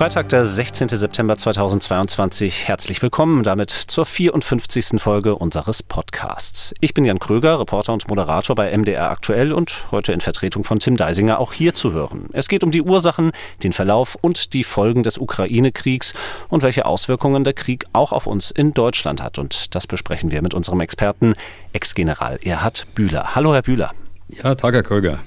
Freitag, der 16. September 2022. Herzlich willkommen damit zur 54. Folge unseres Podcasts. Ich bin Jan Kröger, Reporter und Moderator bei MDR Aktuell und heute in Vertretung von Tim Deisinger auch hier zu hören. Es geht um die Ursachen, den Verlauf und die Folgen des Ukraine-Kriegs und welche Auswirkungen der Krieg auch auf uns in Deutschland hat. Und das besprechen wir mit unserem Experten, Ex-General Erhard Bühler. Hallo, Herr Bühler. Ja, Tag, Herr Kröger.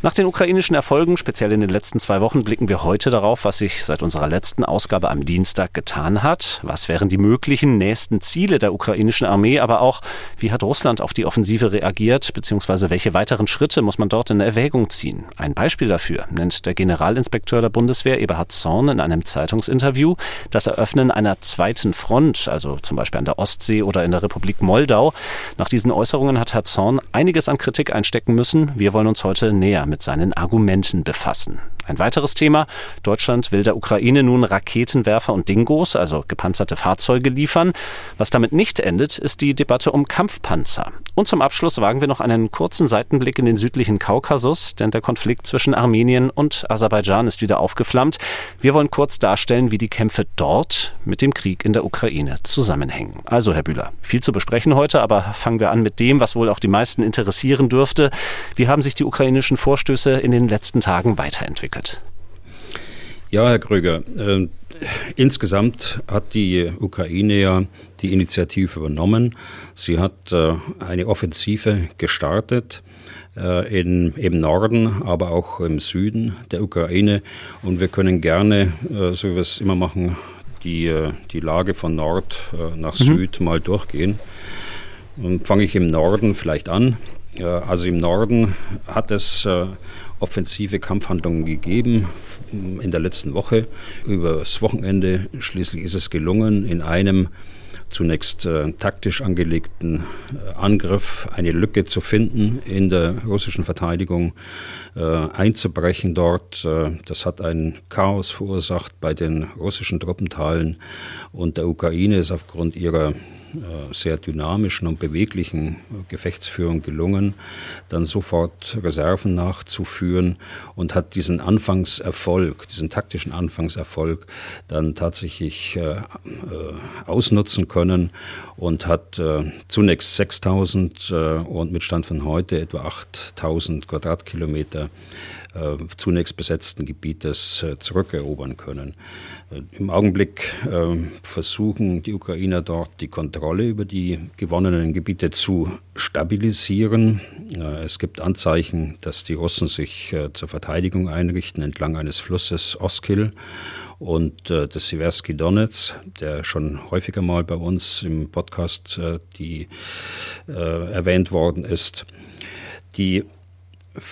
Nach den ukrainischen Erfolgen, speziell in den letzten zwei Wochen, blicken wir heute darauf, was sich seit unserer letzten Ausgabe am Dienstag getan hat. Was wären die möglichen nächsten Ziele der ukrainischen Armee, aber auch, wie hat Russland auf die Offensive reagiert, beziehungsweise welche weiteren Schritte muss man dort in Erwägung ziehen? Ein Beispiel dafür nennt der Generalinspekteur der Bundeswehr Eberhard Zorn in einem Zeitungsinterview. Das Eröffnen einer zweiten Front, also zum Beispiel an der Ostsee oder in der Republik Moldau. Nach diesen Äußerungen hat Herr Zorn einiges an Kritik einstecken müssen. Wir wollen uns heute näher mit seinen Argumenten befassen. Ein weiteres Thema. Deutschland will der Ukraine nun Raketenwerfer und Dingos, also gepanzerte Fahrzeuge, liefern. Was damit nicht endet, ist die Debatte um Kampfpanzer. Und zum Abschluss wagen wir noch einen kurzen Seitenblick in den südlichen Kaukasus, denn der Konflikt zwischen Armenien und Aserbaidschan ist wieder aufgeflammt. Wir wollen kurz darstellen, wie die Kämpfe dort mit dem Krieg in der Ukraine zusammenhängen. Also, Herr Bühler, viel zu besprechen heute, aber fangen wir an mit dem, was wohl auch die meisten interessieren dürfte. Wie haben sich die ukrainischen Vorstöße in den letzten Tagen weiterentwickelt? Entwickelt. Ja, Herr Kröger, äh, insgesamt hat die Ukraine ja die Initiative übernommen. Sie hat äh, eine Offensive gestartet äh, in, im Norden, aber auch im Süden der Ukraine. Und wir können gerne, äh, so wie wir es immer machen, die, äh, die Lage von Nord äh, nach mhm. Süd mal durchgehen. Und fange ich im Norden vielleicht an. Also im Norden hat es offensive Kampfhandlungen gegeben in der letzten Woche. Übers Wochenende schließlich ist es gelungen, in einem zunächst äh, taktisch angelegten äh, Angriff eine Lücke zu finden in der russischen Verteidigung, äh, einzubrechen dort. Äh, das hat ein Chaos verursacht bei den russischen Truppenteilen und der Ukraine ist aufgrund ihrer sehr dynamischen und beweglichen Gefechtsführung gelungen, dann sofort Reserven nachzuführen und hat diesen Anfangserfolg, diesen taktischen Anfangserfolg dann tatsächlich äh, äh ausnutzen können und hat äh, zunächst 6000 äh, und mit Stand von heute etwa 8000 Quadratkilometer äh, zunächst besetzten Gebietes zurückerobern können. Im Augenblick äh, versuchen die Ukrainer dort die Kontrolle über die gewonnenen Gebiete zu stabilisieren. Äh, es gibt Anzeichen, dass die Russen sich äh, zur Verteidigung einrichten entlang eines Flusses Oskil und äh, des Siversky Donetsk, der schon häufiger mal bei uns im Podcast äh, die, äh, erwähnt worden ist. Die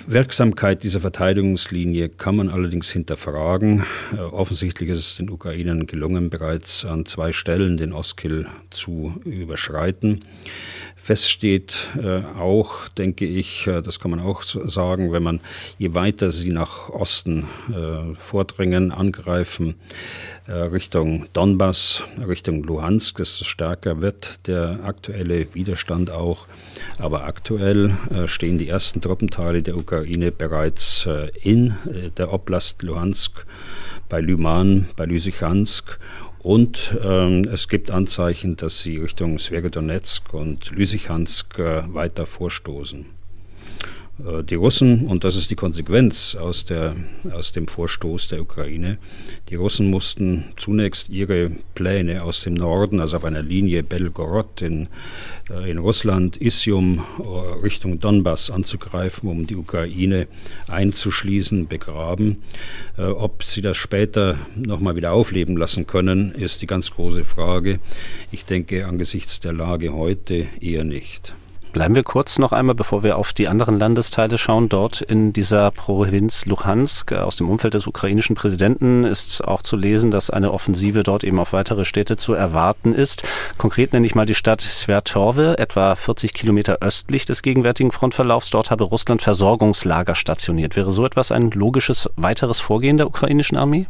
Wirksamkeit dieser Verteidigungslinie kann man allerdings hinterfragen. Äh, offensichtlich ist es den Ukrainern gelungen, bereits an zwei Stellen den Oskil zu überschreiten. Fest steht äh, auch, denke ich, äh, das kann man auch sagen, wenn man je weiter sie nach Osten äh, vordringen, angreifen, äh, Richtung Donbass, Richtung Luhansk, desto stärker wird der aktuelle Widerstand auch. Aber aktuell äh, stehen die ersten Truppenteile der Ukraine bereits äh, in der Oblast Luhansk, bei Lyman, bei Lysychansk und ähm, es gibt Anzeichen, dass sie Richtung Sverodonetsk und Lysychansk äh, weiter vorstoßen. Äh, die Russen, und das ist die Konsequenz aus, der, aus dem Vorstoß der Ukraine, die Russen mussten zunächst ihre Pläne aus dem Norden, also auf einer Linie Belgorod in, äh, in Russland, Isium äh, Richtung Donbass anzugreifen, um die Ukraine einzuschließen, begraben. Ob sie das später nochmal wieder aufleben lassen können, ist die ganz große Frage. Ich denke angesichts der Lage heute eher nicht. Bleiben wir kurz noch einmal, bevor wir auf die anderen Landesteile schauen. Dort in dieser Provinz Luhansk äh, aus dem Umfeld des ukrainischen Präsidenten ist auch zu lesen, dass eine Offensive dort eben auf weitere Städte zu erwarten ist. Konkret nenne ich mal die Stadt Svertorve, etwa 40 Kilometer östlich des gegenwärtigen Frontverlaufs. Dort habe Russland Versorgungslager stationiert. Wäre so etwas ein logisches weiteres Vorgehen der ukrainischen Armee?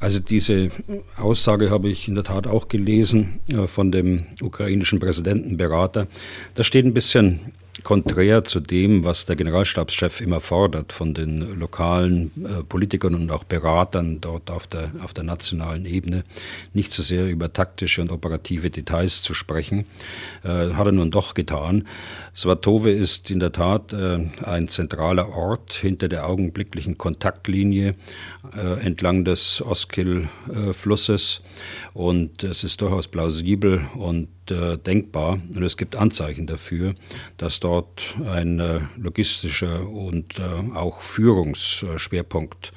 Also diese Aussage habe ich in der Tat auch gelesen äh, von dem ukrainischen Präsidentenberater. Da steht ein bisschen konträr zu dem, was der Generalstabschef immer fordert von den lokalen äh, Politikern und auch Beratern dort auf der, auf der nationalen Ebene, nicht so sehr über taktische und operative Details zu sprechen, äh, hat er nun doch getan. Svatove ist in der Tat äh, ein zentraler Ort hinter der augenblicklichen Kontaktlinie äh, entlang des Oskil-Flusses und es ist durchaus plausibel und äh, denkbar und es gibt Anzeichen dafür, dass dort ein äh, logistischer und äh, auch Führungsschwerpunkt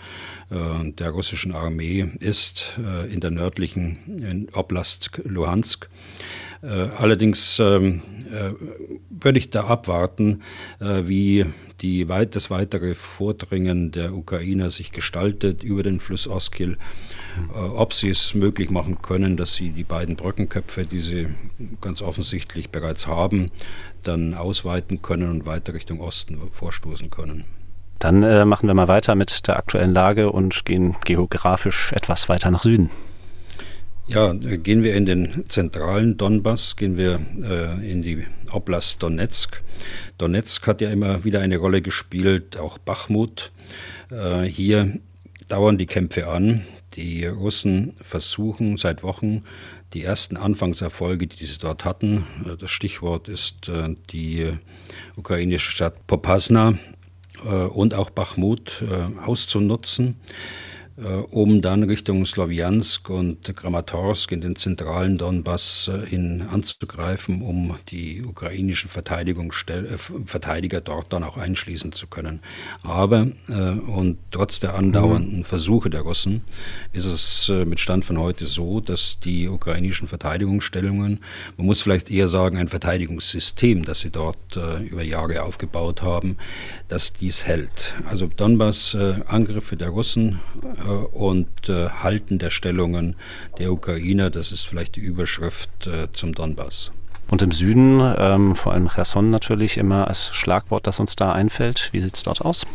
äh, der russischen Armee ist äh, in der nördlichen Oblast Luhansk. Äh, allerdings ähm, äh, würde ich da abwarten, wie die weit, das weitere Vordringen der Ukrainer sich gestaltet über den Fluss Oskil, ob sie es möglich machen können, dass sie die beiden Brückenköpfe, die sie ganz offensichtlich bereits haben, dann ausweiten können und weiter Richtung Osten vorstoßen können. Dann äh, machen wir mal weiter mit der aktuellen Lage und gehen geografisch etwas weiter nach Süden. Ja, gehen wir in den zentralen Donbass, gehen wir äh, in die Oblast Donetsk. Donetsk hat ja immer wieder eine Rolle gespielt, auch Bachmut. Äh, hier dauern die Kämpfe an. Die Russen versuchen seit Wochen die ersten Anfangserfolge, die sie dort hatten, äh, das Stichwort ist äh, die ukrainische Stadt Popasna äh, und auch Bachmut äh, auszunutzen. Äh, um dann Richtung Slowiansk und Kramatorsk in den zentralen Donbass äh, hin anzugreifen, um die ukrainischen äh, Verteidiger dort dann auch einschließen zu können. Aber und trotz der andauernden mhm. Versuche der Russen ist es mit Stand von heute so, dass die ukrainischen Verteidigungsstellungen, man muss vielleicht eher sagen, ein Verteidigungssystem, das sie dort über Jahre aufgebaut haben, dass dies hält. Also Donbass-Angriffe der Russen äh, und äh, Halten der Stellungen der Ukrainer. Das ist vielleicht die Überschrift äh, zum Donbass. Und im Süden, ähm, vor allem Cherson natürlich immer als Schlagwort, das uns da einfällt. Wie sieht es dort aus?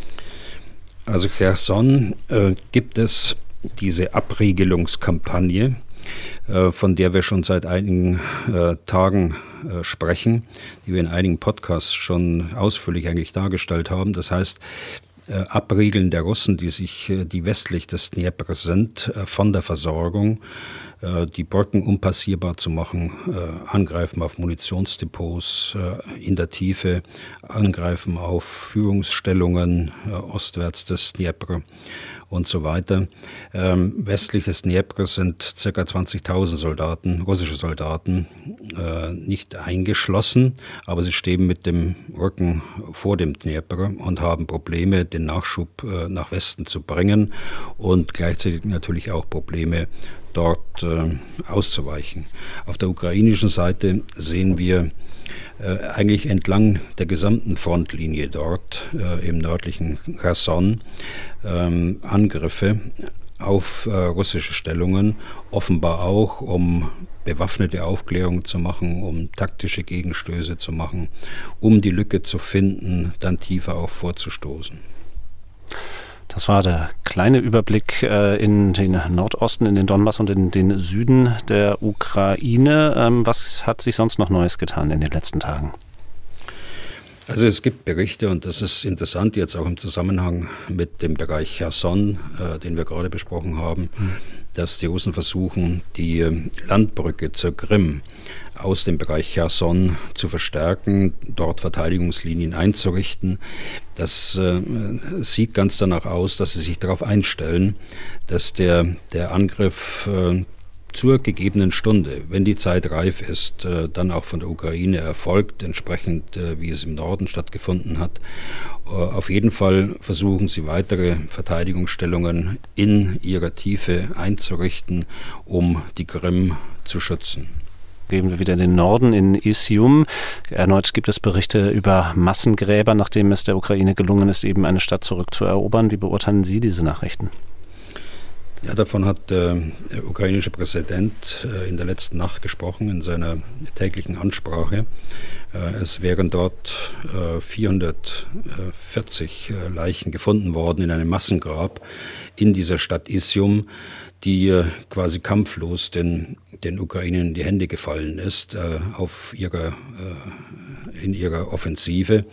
Also Cherson äh, gibt es diese Abriegelungskampagne, äh, von der wir schon seit einigen äh, Tagen äh, sprechen, die wir in einigen Podcasts schon ausführlich eigentlich dargestellt haben. Das heißt, äh, Abriegeln der Russen, die sich, äh, die westlich des Dnieper sind, äh, von der Versorgung, die Brücken unpassierbar zu machen, angreifen auf Munitionsdepots in der Tiefe, angreifen auf Führungsstellungen ostwärts des Dnieper und so weiter. Ähm, westlich des Dnieper sind ca. 20.000 Soldaten, russische Soldaten, äh, nicht eingeschlossen, aber sie stehen mit dem Rücken vor dem Dnieper und haben Probleme, den Nachschub äh, nach Westen zu bringen und gleichzeitig natürlich auch Probleme, dort äh, auszuweichen. Auf der ukrainischen Seite sehen wir äh, eigentlich entlang der gesamten Frontlinie dort äh, im nördlichen Cherson ähm, Angriffe auf äh, russische Stellungen, offenbar auch, um bewaffnete Aufklärung zu machen, um taktische Gegenstöße zu machen, um die Lücke zu finden, dann tiefer auch vorzustoßen. Das war der kleine Überblick äh, in den Nordosten, in den Donbass und in den Süden der Ukraine. Ähm, was hat sich sonst noch Neues getan in den letzten Tagen? Also es gibt Berichte und das ist interessant jetzt auch im Zusammenhang mit dem Bereich Cherson, äh, den wir gerade besprochen haben, mhm. dass die Russen versuchen, die Landbrücke zur Krim aus dem Bereich Cherson zu verstärken, dort Verteidigungslinien einzurichten. Das äh, sieht ganz danach aus, dass sie sich darauf einstellen, dass der, der Angriff äh, zur gegebenen Stunde, wenn die Zeit reif ist, äh, dann auch von der Ukraine erfolgt, entsprechend äh, wie es im Norden stattgefunden hat. Äh, auf jeden Fall versuchen sie weitere Verteidigungsstellungen in ihrer Tiefe einzurichten, um die Krim zu schützen gehen wir wieder in den Norden, in Isium. Erneut gibt es Berichte über Massengräber, nachdem es der Ukraine gelungen ist, eben eine Stadt zurückzuerobern. Wie beurteilen Sie diese Nachrichten? Ja, davon hat äh, der ukrainische Präsident äh, in der letzten Nacht gesprochen, in seiner täglichen Ansprache. Äh, es wären dort 440 äh, äh, Leichen gefunden worden in einem Massengrab in dieser Stadt Isium, die quasi kampflos den, den Ukrainern in die Hände gefallen ist auf ihrer, in ihrer Offensive.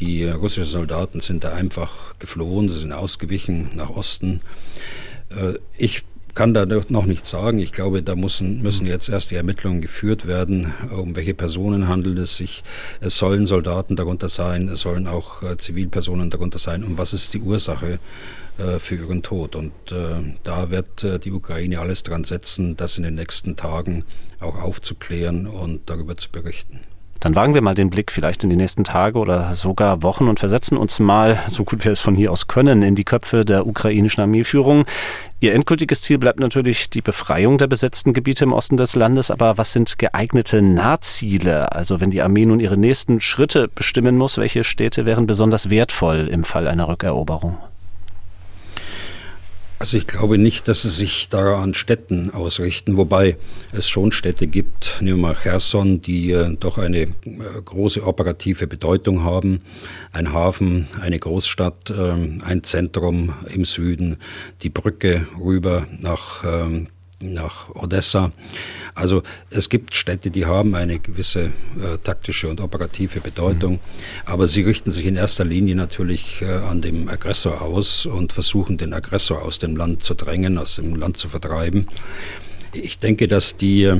Die russischen Soldaten sind da einfach geflohen, sie sind ausgewichen nach Osten. Äh, ich kann da noch nichts sagen. Ich glaube, da müssen, müssen jetzt erst die Ermittlungen geführt werden, um welche Personen handelt es sich. Es sollen Soldaten darunter sein, es sollen auch äh, Zivilpersonen darunter sein. Und was ist die Ursache äh, für ihren Tod? Und äh, da wird äh, die Ukraine alles dran setzen, das in den nächsten Tagen auch aufzuklären und darüber zu berichten. Dann wagen wir mal den Blick vielleicht in die nächsten Tage oder sogar Wochen und versetzen uns mal, so gut wir es von hier aus können, in die Köpfe der ukrainischen Armeeführung. Ihr endgültiges Ziel bleibt natürlich die Befreiung der besetzten Gebiete im Osten des Landes, aber was sind geeignete Nahziele? Also wenn die Armee nun ihre nächsten Schritte bestimmen muss, welche Städte wären besonders wertvoll im Fall einer Rückeroberung? Also ich glaube nicht, dass sie sich da an Städten ausrichten, wobei es schon Städte gibt, nehmen wir mal Cherson, die äh, doch eine äh, große operative Bedeutung haben. Ein Hafen, eine Großstadt, äh, ein Zentrum im Süden, die Brücke rüber nach ähm, nach Odessa. Also es gibt Städte, die haben eine gewisse äh, taktische und operative Bedeutung, mhm. aber sie richten sich in erster Linie natürlich äh, an dem Aggressor aus und versuchen den Aggressor aus dem Land zu drängen, aus dem Land zu vertreiben. Ich denke, dass die,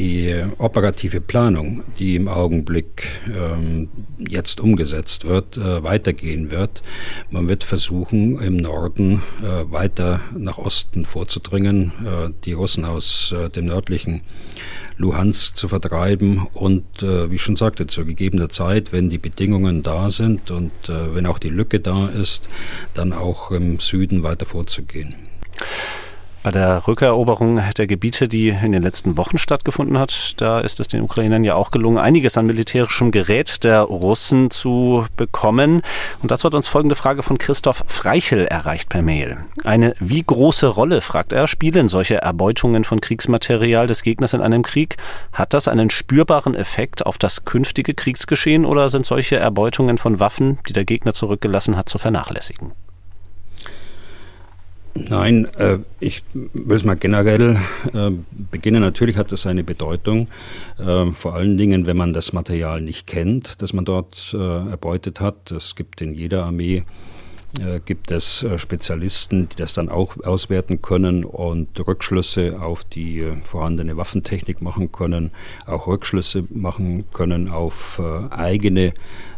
die operative Planung, die im Augenblick ähm, jetzt umgesetzt wird, äh, weitergehen wird. Man wird versuchen, im Norden äh, weiter nach Osten vorzudringen, äh, die Russen aus äh, dem nördlichen Luhansk zu vertreiben und, äh, wie ich schon sagte, zu gegebener Zeit, wenn die Bedingungen da sind und äh, wenn auch die Lücke da ist, dann auch im Süden weiter vorzugehen. Bei der Rückeroberung der Gebiete, die in den letzten Wochen stattgefunden hat, da ist es den Ukrainern ja auch gelungen, einiges an militärischem Gerät der Russen zu bekommen. Und dazu hat uns folgende Frage von Christoph Freichel erreicht per Mail. Eine wie große Rolle, fragt er, spielen solche Erbeutungen von Kriegsmaterial des Gegners in einem Krieg? Hat das einen spürbaren Effekt auf das künftige Kriegsgeschehen oder sind solche Erbeutungen von Waffen, die der Gegner zurückgelassen hat, zu vernachlässigen? Nein, äh, ich will es mal generell äh, beginnen. Natürlich hat das eine Bedeutung, äh, vor allen Dingen, wenn man das Material nicht kennt, das man dort äh, erbeutet hat. Es gibt in jeder Armee gibt es äh, Spezialisten, die das dann auch auswerten können und Rückschlüsse auf die äh, vorhandene Waffentechnik machen können, auch Rückschlüsse machen können auf eigene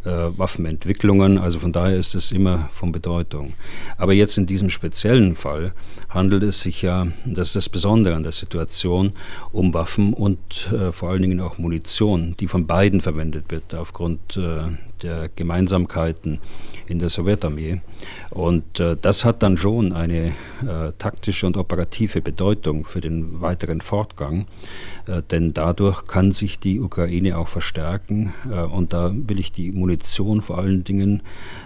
Waffenentwicklungen. Also von daher ist es immer von Bedeutung. Aber jetzt in diesem speziellen Fall handelt es sich ja, das ist das Besondere an der Situation, um Waffen und vor allen Dingen auch Munition, die von beiden verwendet wird aufgrund der Gemeinsamkeiten in der Sowjetarmee. Und äh, das hat dann schon eine äh, taktische und operative Bedeutung für den weiteren Fortgang, äh, denn dadurch kann sich die Ukraine auch verstärken. Äh, und da will ich die Munition vor allen Dingen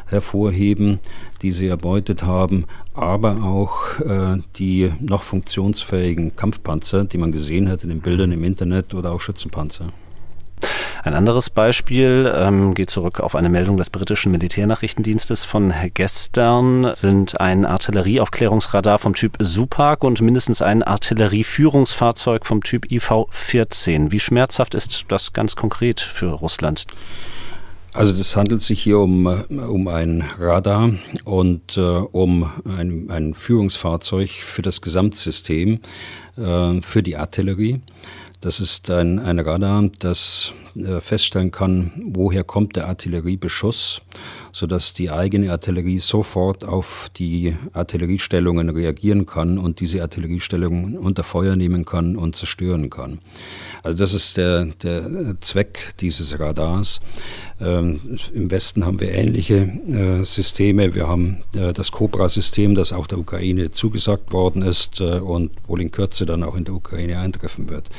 hervorheben, die sie erbeutet haben, aber auch äh, die noch funktionsfähigen Kampfpanzer, die man gesehen hat in den Bildern im Internet oder auch Schützenpanzer. Ein anderes Beispiel ähm, geht zurück auf eine Meldung des britischen Militärnachrichtendienstes von gestern, sind ein Artillerieaufklärungsradar vom Typ Supak und mindestens ein Artillerieführungsfahrzeug vom Typ IV-14. Wie schmerzhaft ist das ganz konkret für Russland? Also das handelt sich hier um, um ein Radar und äh, um ein, ein Führungsfahrzeug für das Gesamtsystem, äh, für die Artillerie. Das ist ein, ein Radar, das äh, feststellen kann, woher kommt der Artilleriebeschuss, sodass die eigene Artillerie sofort auf die Artilleriestellungen reagieren kann und diese Artilleriestellungen unter Feuer nehmen kann und zerstören kann. Also das ist der, der Zweck dieses Radars. Ähm, Im Westen haben wir ähnliche äh, Systeme. Wir haben äh, das Cobra-System, das auch der Ukraine zugesagt worden ist äh, und wohl in Kürze dann auch in der Ukraine eintreffen wird.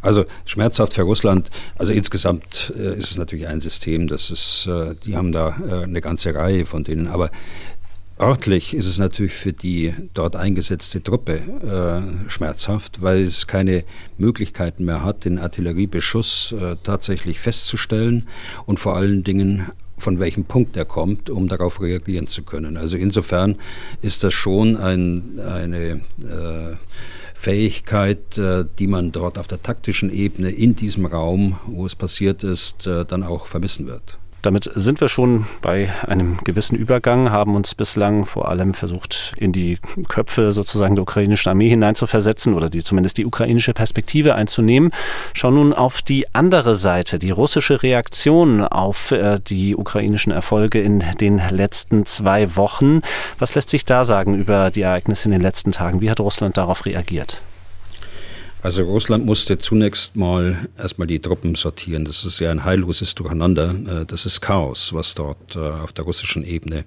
Also schmerzhaft für Russland. Also insgesamt äh, ist es natürlich ein System, das ist, äh, die haben da äh, eine ganze Reihe von denen. Aber Örtlich ist es natürlich für die dort eingesetzte Truppe äh, schmerzhaft, weil es keine Möglichkeiten mehr hat, den Artilleriebeschuss äh, tatsächlich festzustellen und vor allen Dingen von welchem Punkt er kommt, um darauf reagieren zu können. Also insofern ist das schon ein, eine äh, Fähigkeit, äh, die man dort auf der taktischen Ebene in diesem Raum, wo es passiert ist, äh, dann auch vermissen wird. Damit sind wir schon bei einem gewissen Übergang, haben uns bislang vor allem versucht, in die Köpfe sozusagen der ukrainischen Armee hineinzuversetzen oder die zumindest die ukrainische Perspektive einzunehmen. Schauen nun auf die andere Seite, die russische Reaktion auf äh, die ukrainischen Erfolge in den letzten zwei Wochen. Was lässt sich da sagen über die Ereignisse in den letzten Tagen? Wie hat Russland darauf reagiert? Also Russland musste zunächst mal erstmal die Truppen sortieren. Das ist ja ein heilloses Durcheinander. Äh, das ist Chaos, was dort äh, auf der russischen Ebene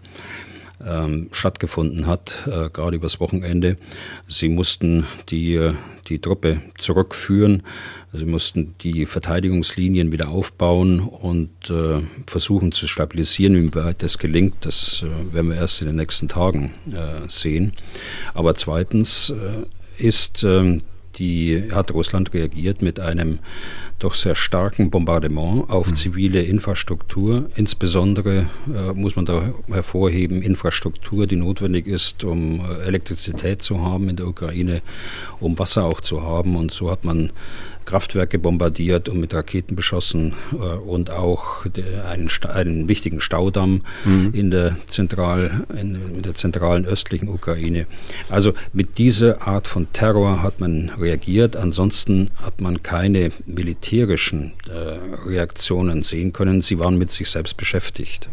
ähm, stattgefunden hat, äh, gerade übers Wochenende. Sie mussten die, die Truppe zurückführen. Sie mussten die Verteidigungslinien wieder aufbauen und versuchen zu stabilisieren. Wie weit das gelingt, das werden wir erst in den nächsten Tagen sehen. Aber zweitens ist ähm, die hat Russland reagiert mit einem doch sehr starken Bombardement auf mhm. zivile Infrastruktur. Insbesondere äh, muss man da hervorheben, Infrastruktur, die notwendig ist, um äh, Elektrizität zu haben in der Ukraine, um Wasser auch zu haben. Und so hat man Kraftwerke bombardiert und mit Raketen beschossen äh, und auch einen, einen, wichtigen Staudamm mhm. in, der Zentral, in, in, der zentralen östlichen Ukraine. Also mit dieser Art von Terror hat man reagiert. Ansonsten hat man keine militärischen äh, Reaktionen sehen können. Sie waren mit sich selbst beschäftigt.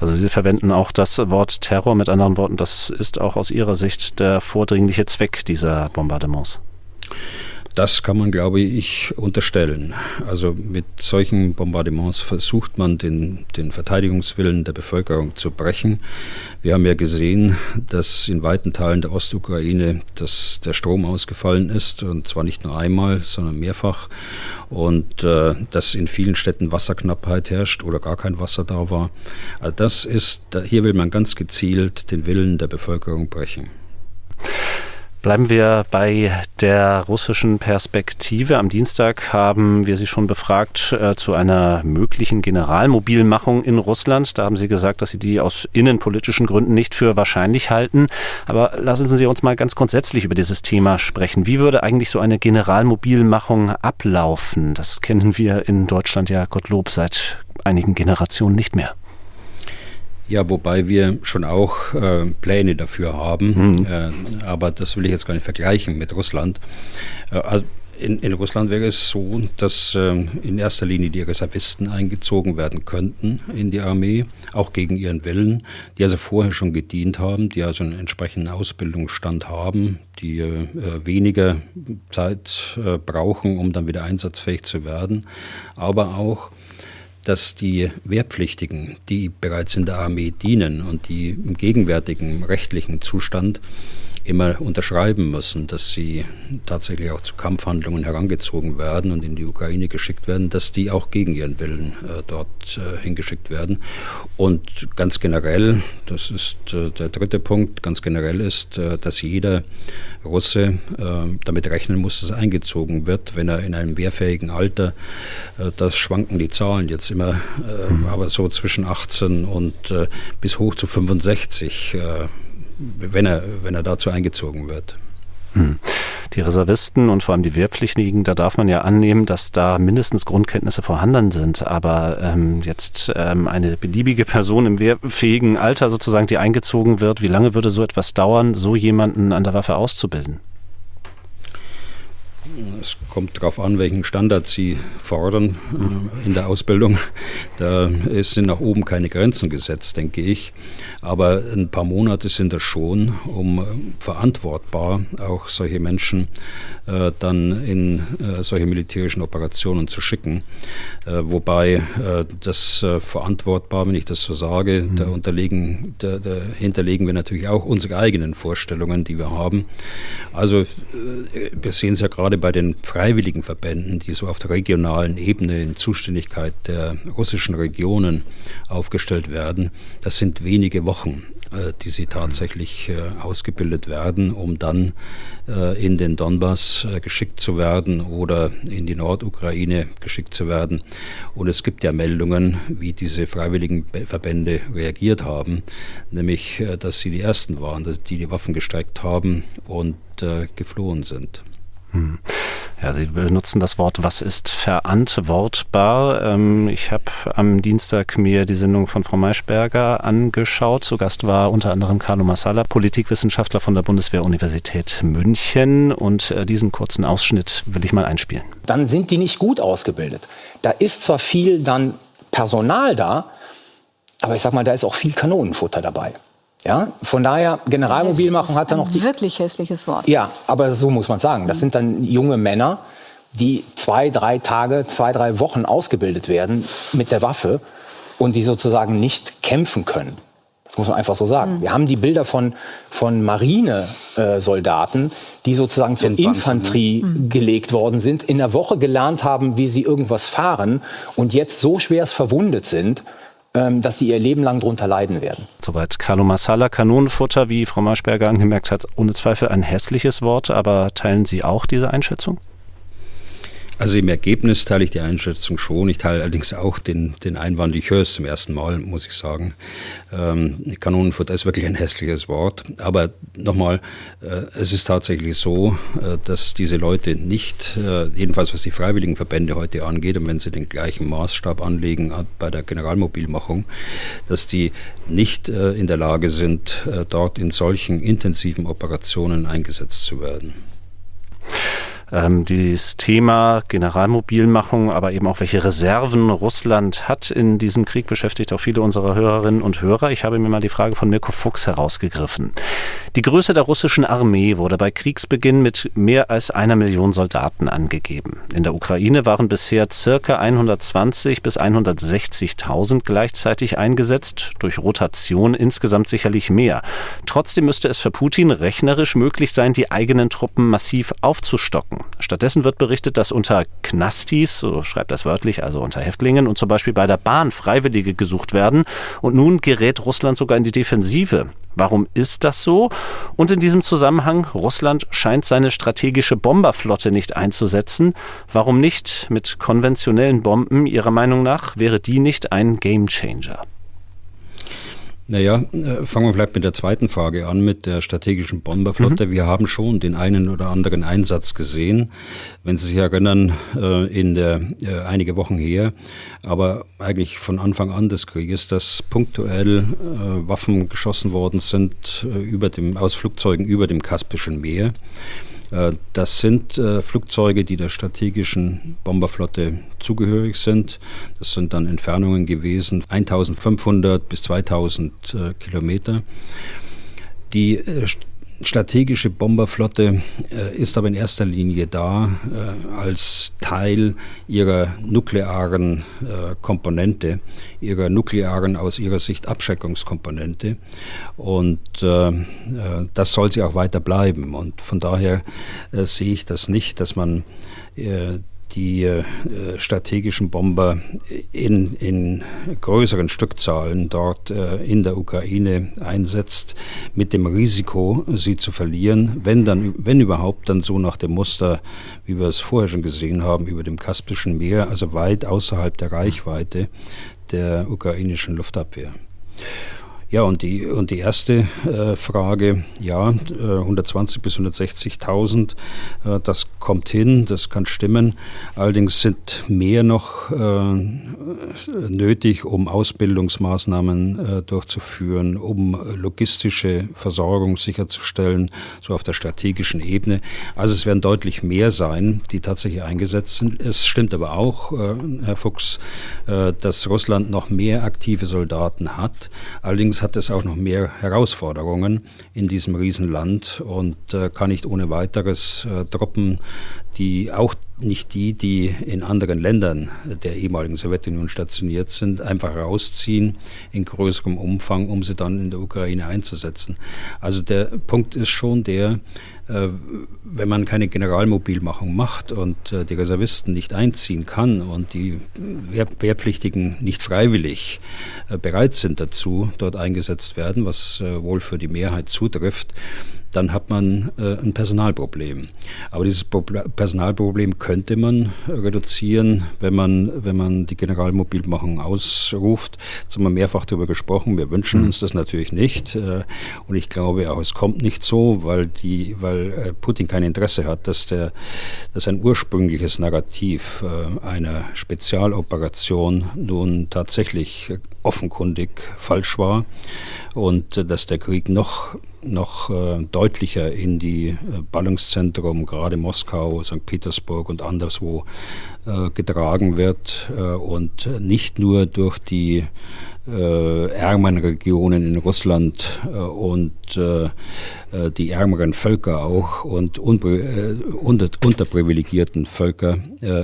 Also Sie verwenden auch das Wort Terror. Mit anderen Worten, das ist auch aus Ihrer Sicht der vordringliche Zweck dieser Bombardements. Das kann man, glaube ich, unterstellen. Also mit solchen Bombardements versucht man, den, den Verteidigungswillen der Bevölkerung zu brechen. Wir haben ja gesehen, dass in weiten Teilen der Ostukraine dass der Strom ausgefallen ist, und zwar nicht nur einmal, sondern mehrfach. Und äh, dass in vielen Städten Wasserknappheit herrscht oder gar kein Wasser da war. Also das ist, hier will man ganz gezielt den Willen der Bevölkerung brechen. Bleiben wir bei der russischen Perspektive. Am Dienstag haben wir Sie schon befragt äh, zu einer möglichen Generalmobilmachung in Russland. Da haben Sie gesagt, dass Sie die aus innenpolitischen Gründen nicht für wahrscheinlich halten. Aber lassen Sie uns mal ganz grundsätzlich über dieses Thema sprechen. Wie würde eigentlich so eine Generalmobilmachung ablaufen? Das kennen wir in Deutschland ja Gottlob seit einigen Generationen nicht mehr. Ja, wobei wir schon auch äh, Pläne dafür haben, mhm. äh, aber das will ich jetzt gar nicht vergleichen mit Russland. Äh, also in, in, Russland wäre es so, dass äh, in erster Linie die Reservisten eingezogen werden könnten in die Armee, auch gegen ihren Willen, die also vorher schon gedient haben, die also einen entsprechenden Ausbildungsstand haben, die äh, weniger Zeit äh, brauchen, um dann wieder einsatzfähig zu werden, aber auch dass die Wehrpflichtigen, die bereits in der Armee dienen und die im gegenwärtigen rechtlichen Zustand immer unterschreiben müssen, dass sie tatsächlich auch zu Kampfhandlungen herangezogen werden und in die Ukraine geschickt werden, dass die auch gegen ihren Willen äh, dort äh, hingeschickt werden. Und ganz generell, das ist äh, der dritte Punkt, ganz generell ist, äh, dass jeder Russe äh, damit rechnen muss, dass er eingezogen wird, wenn er in einem wehrfähigen Alter, äh, das schwanken die Zahlen jetzt immer, mhm. aber so zwischen 18 und bis hoch zu 65 wenn er, wenn er dazu eingezogen wird. Hm. Die Reservisten und vor allem die Wehrpflichtigen, da darf man ja annehmen, dass da mindestens Grundkenntnisse vorhanden sind. Aber ähm, jetzt ähm, eine beliebige Person im wehrfähigen Alter sozusagen, die eingezogen wird, wie lange würde so etwas dauern, so jemanden an der Waffe auszubilden? Es kommt darauf an, welchen Standard Sie fordern äh, in der Ausbildung. Da sind nach oben keine Grenzen gesetzt, denke ich. Aber ein paar Monate sind das schon, um äh, verantwortbar auch solche Menschen äh, dann in äh, solche militärischen Operationen zu schicken. Äh, wobei äh, das verantwortbar, wenn ich das so sage, mhm. da, unterlegen, da, da hinterlegen wir natürlich auch unsere eigenen Vorstellungen, die wir haben. Also wir sehen es ja gerade bei den freiwilligen Verbänden, die so auf der regionalen Ebene in Zuständigkeit der russischen Regionen aufgestellt werden, das sind wenige Wochen. äh, die sie tatsächlich äh, ausgebildet werden, um dann äh, in den Donbass geschickt zu werden oder in die Nordukraine geschickt zu werden. Und es gibt ja Meldungen, wie diese freiwilligen Verbände reagiert haben, nämlich, dass sie die ersten waren, die die Waffen gestreckt haben und geflohen sind. Hm. Ja, Sie benutzen das Wort, was ist verantwortbar. Ähm, ich habe am Dienstag mir die Sendung von Frau Maischberger angeschaut. Zu Gast war unter anderem Carlo Massala, Politikwissenschaftler von der Bundeswehr-Universität München. Und äh, diesen kurzen Ausschnitt will ich mal einspielen. Dann sind die nicht gut ausgebildet. Da ist zwar viel dann Personal da, aber ich sag mal, da ist auch viel Kanonenfutter dabei. Ja, von daher, Generalmobilmachung hat da noch. Ein wirklich hässliches Wort. Ja, aber so muss man sagen. Das sind dann junge Männer, die zwei, drei Tage, zwei, drei Wochen ausgebildet werden mit der Waffe und die sozusagen nicht kämpfen können. Das muss man einfach so sagen. Mhm. Wir haben die Bilder von, von Marinesoldaten, die sozusagen zur Infanterie mhm. gelegt worden sind, in der Woche gelernt haben, wie sie irgendwas fahren und jetzt so schwerst verwundet sind, dass sie ihr Leben lang darunter leiden werden. Soweit Carlo Massala, Kanonenfutter, wie Frau Maschberger angemerkt hat, ohne Zweifel ein hässliches Wort, aber teilen Sie auch diese Einschätzung? Also im Ergebnis teile ich die Einschätzung schon. Ich teile allerdings auch den, den Einwand, ich höre es zum ersten Mal, muss ich sagen. Ähm, Kanonenfutter ist wirklich ein hässliches Wort. Aber nochmal, äh, es ist tatsächlich so, äh, dass diese Leute nicht, äh, jedenfalls was die freiwilligen Verbände heute angeht, und wenn sie den gleichen Maßstab anlegen bei der Generalmobilmachung, dass die nicht äh, in der Lage sind, äh, dort in solchen intensiven Operationen eingesetzt zu werden. Ähm, dieses Thema Generalmobilmachung, aber eben auch welche Reserven Russland hat in diesem Krieg, beschäftigt auch viele unserer Hörerinnen und Hörer. Ich habe mir mal die Frage von Mirko Fuchs herausgegriffen. Die Größe der russischen Armee wurde bei Kriegsbeginn mit mehr als einer Million Soldaten angegeben. In der Ukraine waren bisher circa 120 bis 160.000 gleichzeitig eingesetzt, durch Rotation insgesamt sicherlich mehr. Trotzdem müsste es für Putin rechnerisch möglich sein, die eigenen Truppen massiv aufzustocken. Stattdessen wird berichtet, dass unter Knastis, so schreibt das wörtlich, also unter Häftlingen und zum Beispiel bei der Bahn Freiwillige gesucht werden. Und nun gerät Russland sogar in die Defensive. Warum ist das so? Und in diesem Zusammenhang, Russland scheint seine strategische Bomberflotte nicht einzusetzen. Warum nicht mit konventionellen Bomben? Ihrer Meinung nach wäre die nicht ein Gamechanger? Naja, äh, fangen wir vielleicht mit der zweiten Frage an, mit der strategischen Bomberflotte. Mhm. Wir haben schon den einen oder anderen Einsatz gesehen, wenn Sie sich erinnern, äh, in der äh, einige Wochen her, aber eigentlich von Anfang an des Krieges, dass punktuell Waffen geschossen worden sind über dem, aus Flugzeugen über dem Kaspischen Meer. Äh, das sind äh, Flugzeuge, die der strategischen Bomberflotte zugehörig sind. Das sind dann Entfernungen gewesen, 1500 bis 2000 äh, Kilometer. Die strategische Bomberflotte äh, ist aber in erster Linie da äh, als Teil ihrer nuklearen äh, Komponente, ihrer nuklearen aus ihrer Sicht Abschreckungskomponente. Und äh, äh, das soll sie auch weiter bleiben. Und von daher äh, sehe ich das nicht, dass man die äh, strategischen Bomber in, in größeren Stückzahlen dort äh, in der Ukraine einsetzt, mit dem Risiko, sie zu verlieren, wenn dann, wenn überhaupt, dann so nach dem Muster, wie wir es vorher schon gesehen haben, über dem Kaspischen Meer, also weit außerhalb der Reichweite der ukrainischen Luftabwehr. Ja, und die, und die erste äh, Frage, ja, äh, 120 bis 160.000, äh, das kommt hin, das kann stimmen. Allerdings sind mehr noch äh, nötig, um Ausbildungsmaßnahmen äh, durchzuführen, um logistische Versorgung sicherzustellen, so auf der strategischen Ebene. Also es werden deutlich mehr sein, die tatsächlich eingesetzt sind. Es stimmt aber auch, äh, Herr Fuchs, dass Russland noch mehr aktive Soldaten hat. Allerdings hat es auch noch mehr Herausforderungen in diesem Riesenland und äh, kann nicht ohne weiteres äh, Truppen, die auch nicht die, die in anderen Ländern der ehemaligen Sowjetunion stationiert sind, einfach rausziehen in größerem Umfang, um sie dann in der Ukraine einzusetzen. Also der Punkt ist schon der, wenn man keine Generalmobilmachung macht und äh, die Reservisten nicht einziehen kann und die Wehr Wehrpflichtigen nicht freiwillig äh, bereit sind dazu, dort eingesetzt werden, was äh, wohl für die Mehrheit zutrifft, dann hat man äh, ein Personalproblem. Aber dieses Personalproblem könnte man reduzieren, wenn man, wenn man die Generalmobilmachung ausruft. Jetzt haben wir mehrfach darüber gesprochen. Wir wünschen mhm. uns das natürlich nicht. Äh, und ich glaube auch, es kommt nicht so, weil, die, weil äh, Putin kein Interesse hat, dass, der, dass ein ursprüngliches Narrativ äh, einer Spezialoperation nun tatsächlich offenkundig falsch war und äh, dass der Krieg noch noch äh, deutlicher in die äh, Ballungszentrum, gerade Moskau, St. Petersburg und anderswo äh, getragen wird äh, und nicht nur durch die äh, ärmeren Regionen in Russland äh, und die ärmeren Völker auch und unter, unterprivilegierten Völker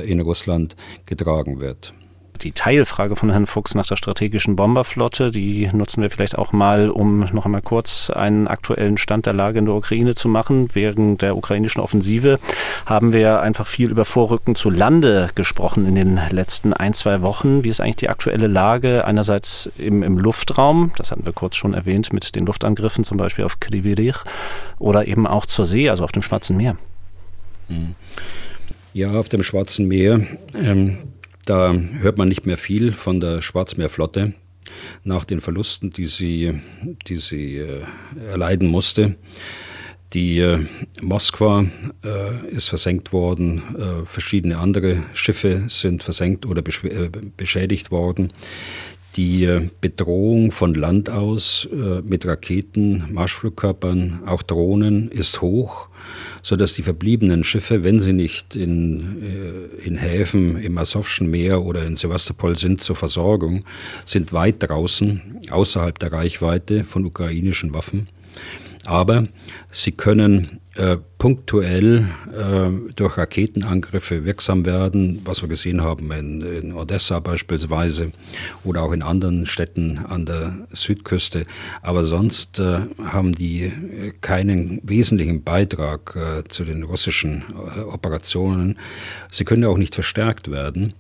in Russland getragen wird die Teilfrage von Herrn Fuchs nach der strategischen Bomberflotte, die nutzen wir vielleicht auch mal, um noch einmal kurz einen aktuellen Stand der Lage in der Ukraine zu machen. Während der ukrainischen Offensive haben wir einfach viel über Vorrücken zu Lande gesprochen in den letzten ein, zwei Wochen. Wie ist eigentlich die aktuelle Lage einerseits im, im Luftraum, das hatten wir kurz schon erwähnt mit den Luftangriffen zum Beispiel auf Krivirich oder eben auch zur See, also auf dem Schwarzen Meer? Ja, auf dem Schwarzen Meer ähm, da hört man nicht mehr viel von der Schwarzmeerflotte nach den Verlusten, die sie, die sie äh, erleiden musste. Die äh, Moskwa äh, ist versenkt worden, äh, verschiedene andere Schiffe sind versenkt oder äh, beschädigt worden. Die äh, Bedrohung von Land aus mit Raketen, Marschflugkörpern, auch Drohnen ist hoch sodass die verbliebenen Schiffe, wenn sie nicht in, äh, in Häfen im Asowschen Meer oder in Sevastopol sind zur Versorgung, sind weit draußen, außerhalb der Reichweite von ukrainischen Waffen. Aber sie können äh, punktuell äh, durch Raketenangriffe wirksam werden, was wir gesehen haben in, in, Odessa beispielsweise oder auch in anderen Städten an der Südküste. Aber sonst äh, haben die keinen wesentlichen Beitrag äh, zu den russischen äh, Operationen. Sie können auch nicht verstärkt werden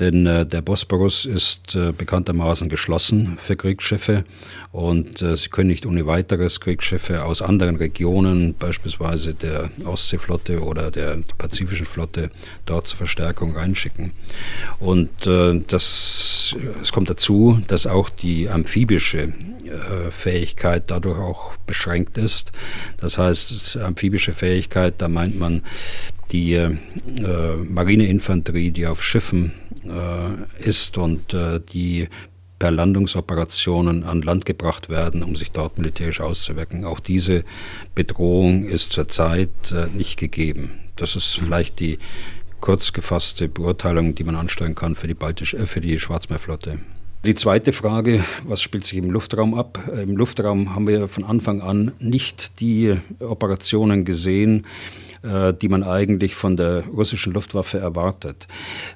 denn der Bosporus ist bekanntermaßen geschlossen für Kriegsschiffe und sie können nicht ohne weiteres Kriegsschiffe aus anderen Regionen, beispielsweise der Ostseeflotte oder der Pazifischen Flotte, dort zur Verstärkung reinschicken. Und äh, das, es kommt dazu, dass auch die amphibische äh, Fähigkeit dadurch auch beschränkt ist. Das heißt, amphibische Fähigkeit, da meint man die äh, Marineinfanterie, die auf Schiffen äh, ist und äh, die per Landungsoperationen an Land gebracht werden, um sich dort militärisch auszuwirken. Auch diese Bedrohung ist zurzeit äh, nicht gegeben. Das ist vielleicht die kurz gefasste Beurteilung, die man anstellen kann für die, Baltisch, äh, für die Schwarzmeerflotte. Die zweite Frage, was spielt sich im Luftraum ab? Im Luftraum haben wir von Anfang an nicht die Operationen gesehen, äh, die man eigentlich von der russischen Luftwaffe erwartet.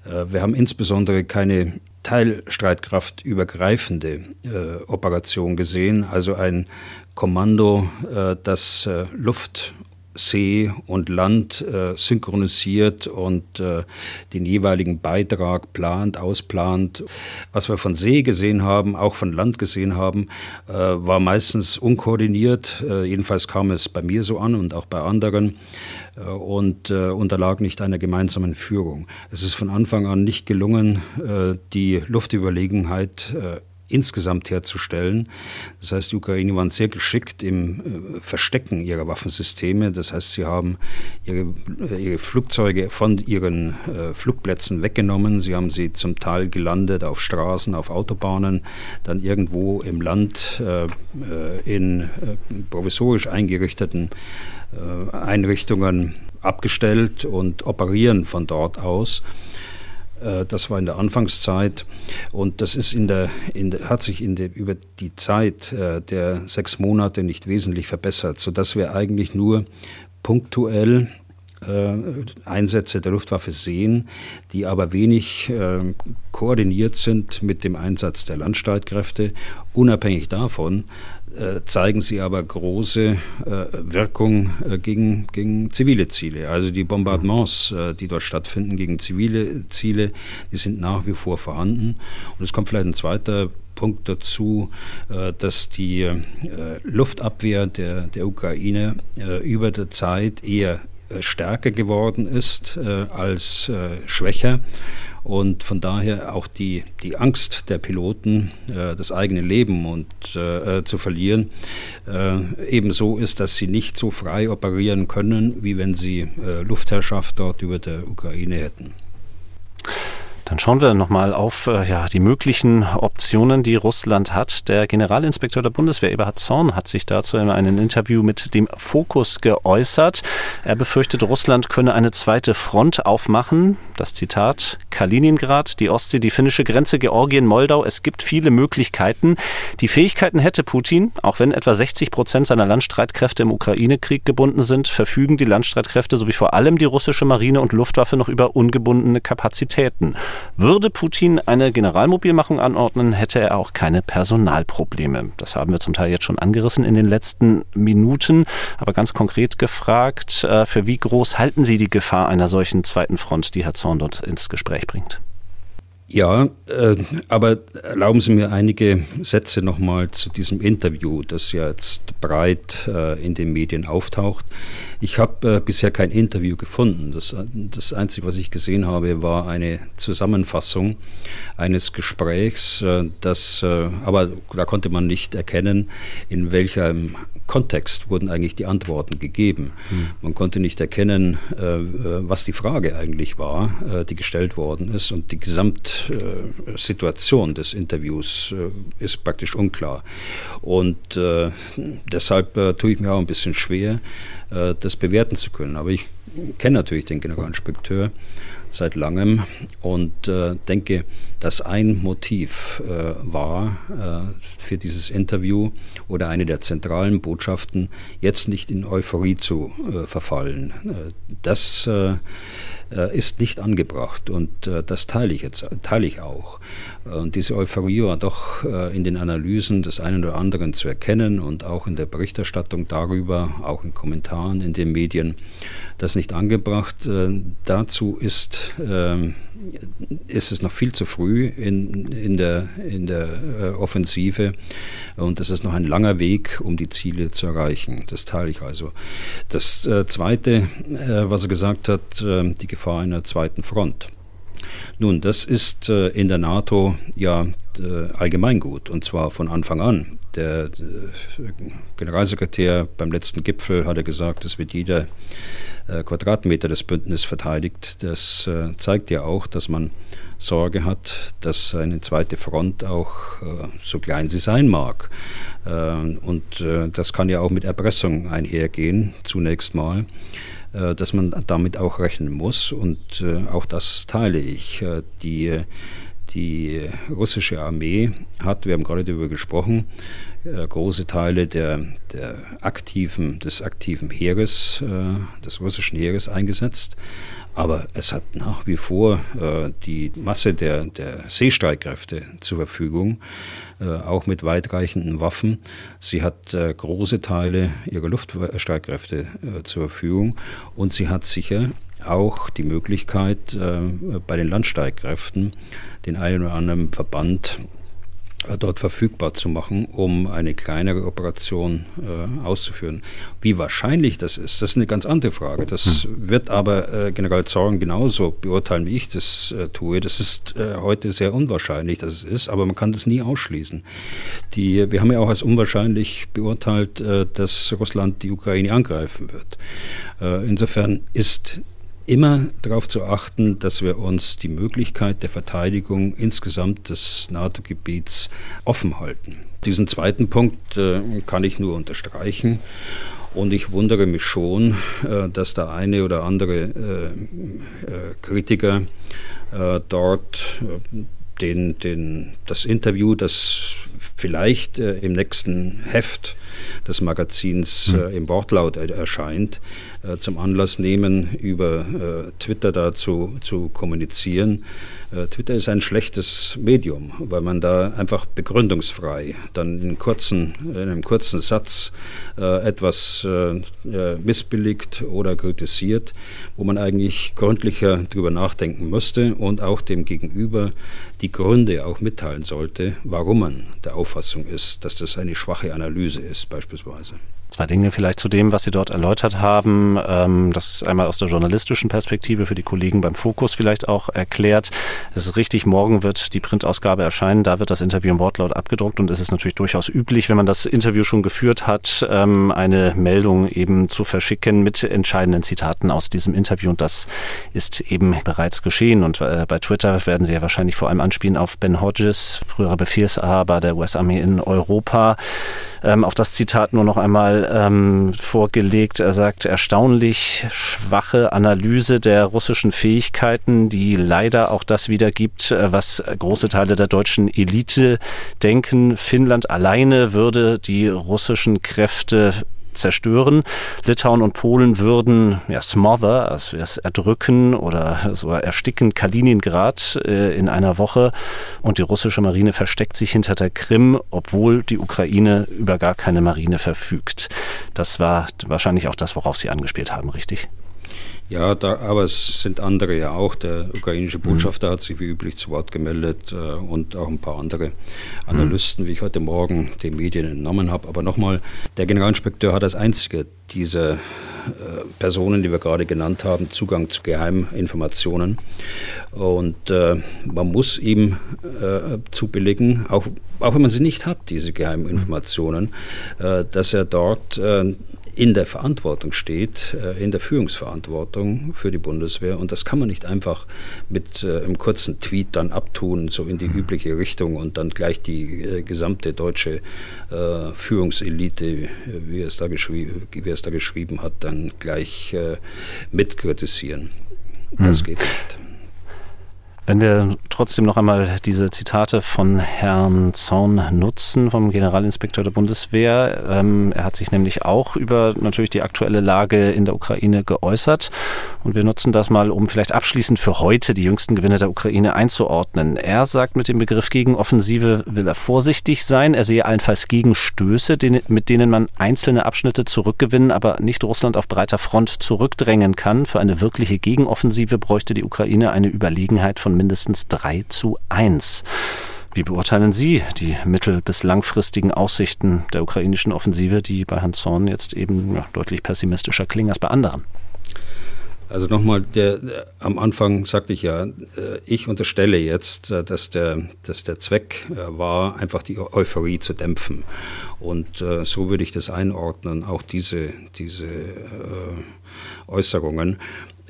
Äh, wir haben insbesondere keine Teilstreitkraft übergreifende äh, Operation gesehen, also ein Kommando, äh, das äh, Luft See und Land äh, synchronisiert und äh, den jeweiligen Beitrag plant, ausplant. Was wir von See gesehen haben, auch von Land gesehen haben, äh, war meistens unkoordiniert. Äh, jedenfalls kam es bei mir so an und auch bei anderen und äh, unterlag nicht einer gemeinsamen Führung. Es ist von Anfang an nicht gelungen, die Luftüberlegenheit insgesamt herzustellen. Das heißt, die Ukraine waren sehr geschickt im äh, Verstecken ihrer Waffensysteme. Das heißt, sie haben ihre, äh, ihre Flugzeuge von ihren äh, Flugplätzen weggenommen. Sie haben sie zum Teil gelandet auf Straßen, auf Autobahnen, dann irgendwo im Land äh, äh in äh, provisorisch eingerichteten Einrichtungen abgestellt und operieren von dort aus. Äh, das war in der Anfangszeit und das ist in der, in der, hat sich in der, über die Zeit äh, der sechs Monate nicht wesentlich verbessert, sodass wir eigentlich nur punktuell äh, Einsätze der Luftwaffe sehen, die aber wenig äh, koordiniert sind mit dem Einsatz der Landstreitkräfte. Unabhängig davon äh, zeigen sie aber große äh, Wirkung äh, gegen, gegen zivile Ziele. Also die Bombardements, äh, die dort stattfinden gegen zivile Ziele, die sind nach wie vor vorhanden. Und es kommt vielleicht ein zweiter Punkt dazu, äh, dass die äh, Luftabwehr der, der Ukraine äh, über der Zeit eher stärker geworden ist als schwächer und von daher auch die, die Angst der Piloten, das eigene Leben und zu verlieren, ebenso ist, dass sie nicht so frei operieren können, wie wenn sie Luftherrschaft dort über der Ukraine hätten. Dann schauen wir nochmal auf äh, ja, die möglichen Optionen, die Russland hat. Der Generalinspekteur der Bundeswehr, Eberhard Zorn, hat sich dazu in einem Interview mit dem Fokus geäußert. Er befürchtet, Russland könne eine zweite Front aufmachen. Das Zitat, Kaliningrad, die Ostsee, die finnische Grenze, Georgien, Moldau. Es gibt viele Möglichkeiten. Die Fähigkeiten hätte Putin, auch wenn etwa 60 Prozent seiner Landstreitkräfte im Ukraine-Krieg gebunden sind, verfügen die Landstreitkräfte sowie vor allem die russische Marine und Luftwaffe noch über ungebundene Kapazitäten. Würde Putin eine Generalmobilmachung anordnen, hätte er auch keine Personalprobleme. Das haben wir zum Teil jetzt schon angerissen in den letzten Minuten. Aber ganz konkret gefragt, äh, für wie groß halten Sie die Gefahr einer solchen zweiten Front, die Herr Zorn dort ins Gespräch bringt? Ja, äh, aber erlauben Sie mir einige Sätze nochmal zu diesem Interview, das ja jetzt breit äh, in den Medien auftaucht. Ich habe äh, bisher kein Interview gefunden. Das, das Einzige, was ich gesehen habe, war eine Zusammenfassung eines Gesprächs, äh, das, äh, aber da konnte man nicht erkennen, in welchem Kontext wurden eigentlich die Antworten gegeben. Mhm. Man konnte nicht erkennen, äh, was die Frage eigentlich war, äh, die gestellt worden ist. Und die Gesamtsituation des Interviews äh, ist praktisch unklar. Und äh, deshalb äh, tue ich mir auch ein bisschen schwer, äh, das bewerten zu können. Aber ich kenne natürlich den Generalinspekteur seit langem und äh, denke, dass ein Motiv äh, war äh, für dieses Interview oder eine der zentralen Botschaften, jetzt nicht in Euphorie zu äh, verfallen. Äh, das äh, ist nicht angebracht und äh, das teile ich jetzt, teile ich auch. Und diese Euphorie war doch äh, in den Analysen des einen oder anderen zu erkennen und auch in der Berichterstattung darüber, auch in Kommentaren in den Medien, das nicht angebracht. Dazu ist, ähm, ist es noch viel zu früh in, in der, in der Offensive und es ist noch ein langer Weg, um die Ziele zu erreichen. Das teile ich also. Das Zweite, was er gesagt hat, die Gefahr einer zweiten Front. Nun, das ist äh, in der NATO ja äh, allgemeingut und zwar von Anfang an. Der äh, Generalsekretär beim letzten Gipfel hatte gesagt, es wird jeder äh, Quadratmeter des Bündnisses verteidigt. Das äh, zeigt ja auch, dass man Sorge hat, dass eine zweite Front auch, äh, so klein sie sein mag, und das kann ja auch mit Erpressung einhergehen, zunächst mal äh, dass man damit auch rechnen muss. Und äh, auch das teile ich. Äh, die, die russische Armee hat, wir haben gerade darüber gesprochen, große Teile der, der aktiven, des aktiven Heeres, des russischen Heeres eingesetzt. Aber es hat nach wie vor äh, die Masse der, der Seestreitkräfte zur Verfügung, äh, auch mit weitreichenden Waffen. Sie hat äh, große Teile ihrer Luftstreitkräfte äh, zur Verfügung und sie hat sicher auch die Möglichkeit, äh, bei den Landstreitkräften den einen oder anderen Verband äh, dort verfügbar zu machen, um eine kleinere Operation äh, auszuführen. Wie wahrscheinlich das ist, das ist eine ganz andere Frage. Das hm. wird aber General Zorn genauso beurteilen, wie ich das tue. Das ist heute sehr unwahrscheinlich, dass es ist, aber man kann das nie ausschließen. Die, wir haben ja auch als unwahrscheinlich beurteilt, dass Russland die Ukraine angreifen wird. insofern ist immer darauf zu achten, dass wir uns die Möglichkeit der Verteidigung insgesamt des NATO-Gebiets offen halten. Diesen zweiten Punkt äh, kann ich nur unterstreichen. Und ich wundere mich schon, äh, dass der eine oder andere äh, äh Kritiker äh, dort äh, den, den, das Interview, das vielleicht im nächsten Heft des Magazins hm. äh, im Wortlaut erscheint, äh, zum Anlass nehmen, über äh, Twitter dazu zu kommunizieren. Äh, Twitter ist ein schlechtes Medium, weil man da einfach begründungsfrei dann in, kurzen, in einem kurzen Satz äh, etwas missbilligt oder kritisiert, wo man eigentlich gründlicher drüber nachdenken müsste und auch dem Gegenüber die Gründe auch mitteilen sollte, warum man der Auffassung ist, dass das eine schwache Analyse ist beispielsweise. Zwei Dinge vielleicht zu dem, was Sie dort erläutert haben. Ähm, das einmal aus der journalistischen Perspektive für die Kollegen beim Fokus vielleicht auch erklärt. Es ist richtig, morgen wird die Printausgabe erscheinen. Da wird das Interview im Wortlaut abgedruckt und es ist natürlich durchaus üblich, wenn man das Interview schon geführt hat, ähm, eine Meldung eben zu verschicken mit entscheidenden Zitaten aus diesem Interview. Und das ist eben bereits geschehen. Und äh, bei Twitter werden Sie ja wahrscheinlich vor allem anspielen auf Ben Hodges, früherer Befehlshaber der US-Armee in Europa. Ähm, auch das Zitat nur noch einmal ähm, vorgelegt. Er sagt, erstaunlich schwache Analyse der russischen Fähigkeiten, die leider auch das wiedergibt, äh, was große Teile der deutschen Elite denken. Finnland alleine würde die russischen Kräfte zerstören. Litauen und Polen würden ja, smother, also es erdrücken oder so ersticken Kaliningrad äh, in einer Woche. Und die russische Marine versteckt sich hinter der Krim, obwohl die Ukraine über gar keine Marine verfügt. Das war wahrscheinlich auch das, worauf Sie angespielt haben, richtig? Ja, da, aber es sind andere ja auch. Der ukrainische Botschafter mhm. hat sich wie üblich zu Wort gemeldet äh, und auch ein paar andere Analysten, mhm. wie ich heute Morgen den Medien entnommen habe. Aber nochmal, der Generalinspekteur hat als einzige diese äh, Personen, die wir gerade genannt haben, Zugang zu Geheiminformationen. Und äh, man muss ihm äh, zubilligen, auch, auch wenn man sie nicht hat, diese Geheiminformationen, äh, dass er dort äh, in der Verantwortung steht, äh, in der Führungsverantwortung für die Bundeswehr. Und das kann man nicht einfach mit äh, einem kurzen Tweet dann abtun, so in die mhm. übliche Richtung und dann gleich die äh, gesamte deutsche Führungselite, wie er, es da wie es da geschrieben hat, dann gleich mitkritisieren. Das mhm. geht nicht. Wenn wir trotzdem noch einmal diese Zitate von Herrn Zorn nutzen, vom Generalinspekteur der Bundeswehr. Ähm, er hat sich nämlich auch über natürlich die aktuelle Lage in der Ukraine geäußert. Und wir nutzen das mal, um vielleicht abschließend für heute die jüngsten Gewinne der Ukraine einzuordnen. Er sagt, mit dem Begriff Gegenoffensive will er vorsichtig sein. Er sehe allenfalls Gegenstöße, mit denen man einzelne Abschnitte zurückgewinnen, aber nicht Russland auf breiter Front zurückdrängen kann. Für eine wirkliche Gegenoffensive bräuchte die Ukraine eine Überlegenheit von mindestens 3 zu 1. Wie beurteilen Sie die mittel- bis langfristigen Aussichten der ukrainischen Offensive, die bei Herrn Zorn jetzt eben ja, deutlich pessimistischer klingen als bei anderen? Also nochmal, der, der, am Anfang sagte ich ja, äh, ich unterstelle jetzt, äh, dass der, dass der Zweck äh, war, einfach die Euphorie zu dämpfen. Und äh, so würde ich das einordnen, auch diese, diese äh, Äußerungen.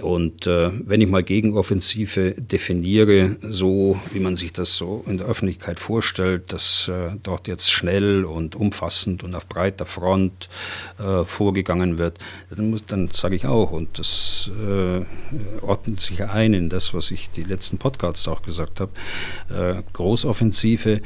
Und äh, wenn ich mal Gegenoffensive definiere, so wie man sich das so in der Öffentlichkeit vorstellt, dass äh, dort jetzt schnell und umfassend und auf breiter Front äh, vorgegangen wird, dann, muss, dann sage ich auch, und das äh, ordnet sich ein in das, was ich die letzten Podcasts auch gesagt habe, äh, Großoffensive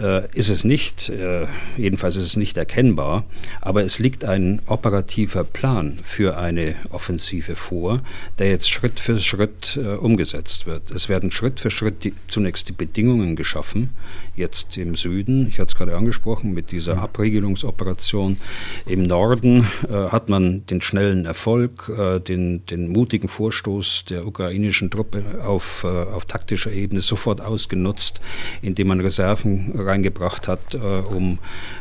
äh, ist es nicht, äh, jedenfalls ist es nicht erkennbar, aber es liegt ein operativer Plan für eine Offensive vor, der jetzt Schritt für Schritt äh, umgesetzt wird. Es werden Schritt für Schritt die, zunächst die Bedingungen geschaffen, jetzt im Süden, ich hatte es gerade angesprochen, mit dieser mhm. Abregelungsoperation. Im Norden äh, hat man den schnellen Erfolg, äh, den, den mutigen Vorstoß der ukrainischen Truppe auf, äh, auf taktischer Ebene sofort ausgenutzt, indem man Reserven reingebracht hat, äh, um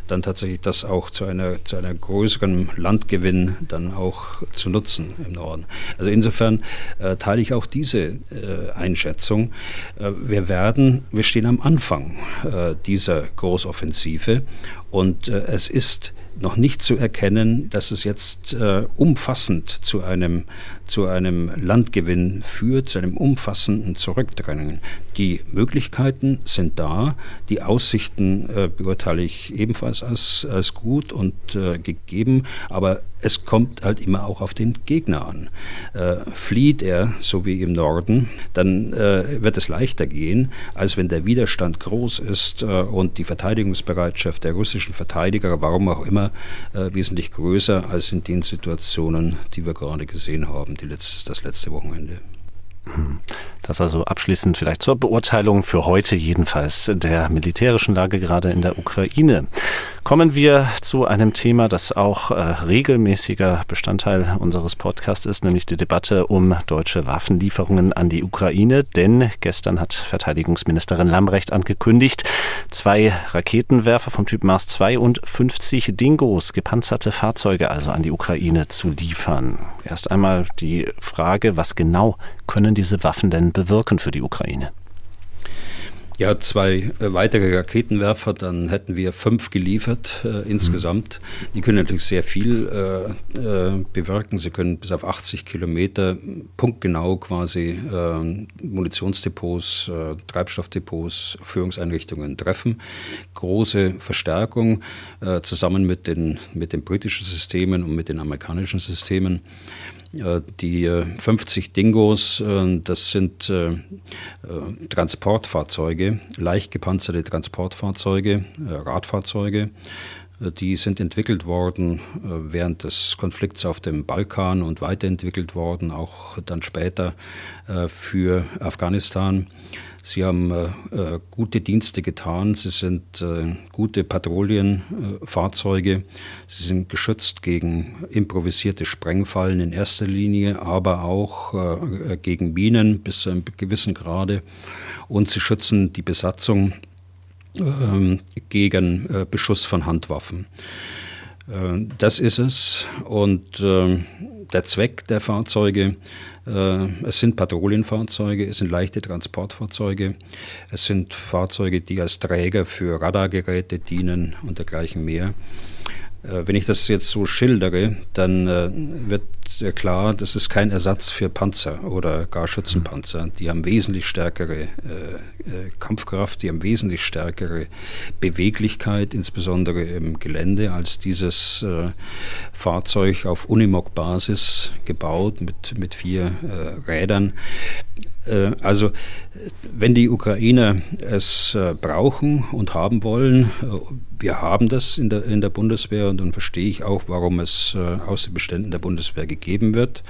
dann tatsächlich das auch zu einer, zu einer größeren Landgewinn dann auch zu nutzen im Norden. Also insofern äh, teile ich auch diese äh, Einschätzung. Äh, wir werden, wir stehen am Anfang äh, dieser Großoffensive und äh, es ist noch nicht zu erkennen, dass es jetzt äh, umfassend zu einem, zu einem Landgewinn führt, zu einem umfassenden Zurückdrängen. Die Möglichkeiten sind da, die Aussichten äh, beurteile ich ebenfalls als, als gut und äh, gegeben, aber es kommt halt immer auch auf den Gegner an. Äh, flieht er, so wie im Norden, dann äh, wird es leichter gehen, als wenn der Widerstand groß ist äh, und die Verteidigungsbereitschaft der russischen Verteidiger, warum auch immer, äh, wesentlich größer als in den Situationen, die wir gerade gesehen haben, die letztes, das letzte Wochenende. Das also abschließend vielleicht zur Beurteilung für heute jedenfalls der militärischen Lage gerade in der Ukraine. Kommen wir zu einem Thema, das auch äh, regelmäßiger Bestandteil unseres Podcasts ist, nämlich die Debatte um deutsche Waffenlieferungen an die Ukraine. Denn gestern hat Verteidigungsministerin Lambrecht angekündigt, zwei Raketenwerfer vom Typ Mars 2 und 50 Dingos, gepanzerte Fahrzeuge also an die Ukraine zu liefern. Erst einmal die Frage, was genau können diese Waffen denn bewirken für die Ukraine? Ja, zwei äh, weitere Raketenwerfer, dann hätten wir fünf geliefert äh, insgesamt. Mhm. Die können natürlich sehr viel äh, äh, bewirken. Sie können bis auf 80 Kilometer punktgenau quasi äh, Munitionsdepots, äh, Treibstoffdepots, Führungseinrichtungen treffen. Große Verstärkung zusammen mit den, mit den britischen Systemen und mit den amerikanischen Systemen. Die 50 Dingos, das sind Transportfahrzeuge, leicht gepanzerte Transportfahrzeuge, Radfahrzeuge. Die sind entwickelt worden während des Konflikts auf dem Balkan und weiterentwickelt worden, auch dann später für Afghanistan. Sie haben äh, äh, gute Dienste getan. Sie sind äh, gute Patrouillenfahrzeuge. Sie sind geschützt gegen improvisierte Sprengfallen in erster Linie, aber auch äh, gegen Minen bis zu einem gewissen Grade. Und sie schützen die Besatzung ähm, gegen äh, Beschuss von Handwaffen. Äh, das ist es. Und ähm, der Zweck der Fahrzeuge äh, es sind Patrouillenfahrzeuge, es sind leichte Transportfahrzeuge, es sind Fahrzeuge, die als Träger für Radargeräte dienen und dergleichen mehr. Äh, wenn ich das jetzt so schildere, dann äh, wird klar, das ist kein Ersatz für Panzer oder gar Schützenpanzer. Die haben wesentlich stärkere Kampfkraft, die haben wesentlich stärkere Beweglichkeit, insbesondere im Gelände, als dieses Fahrzeug auf Unimog-Basis gebaut mit, mit vier Rädern. Äh, also wenn die Ukrainer es äh, brauchen und haben wollen, äh, wir haben das in der, in der Bundeswehr und dann verstehe ich auch, warum es aus den Beständen der Bundeswehr gegeben wird.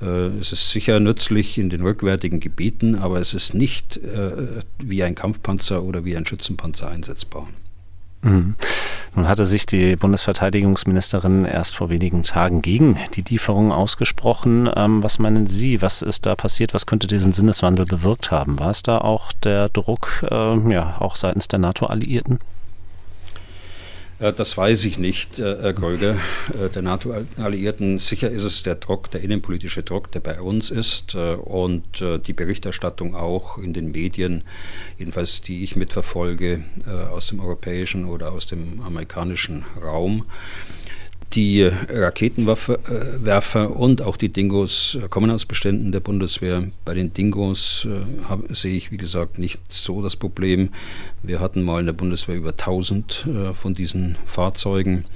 Es ist sicher nützlich in den rückwärtigen Gebieten, aber es ist nicht wie ein Kampfpanzer oder wie ein Schützenpanzer einsetzbar. Mhm. Nun hatte sich die Bundesverteidigungsministerin erst vor wenigen Tagen gegen die Lieferung ausgesprochen. Ähm, was meinen Sie, was ist da passiert? Was könnte diesen Sinneswandel bewirkt haben? War es da auch der Druck, äh, ja, auch seitens der NATO-Alliierten? Äh, das weiß ich nicht, äh, Herr Kröger. Äh, der NATO-Alliierten, sicher ist es der Druck, der innenpolitische Druck, der bei uns ist und die Berichterstattung auch in den Medien, jedenfalls die ich mitverfolge, aus dem europäischen oder aus dem amerikanischen Raum. Die Raketenwerfer und auch die Dingos kommen aus Beständen der Bundeswehr. Bei den Dingos äh, hab, sehe ich, wie gesagt, nicht so das Problem. Wir hatten mal in der Bundeswehr über 1000 äh, von diesen Fahrzeugen,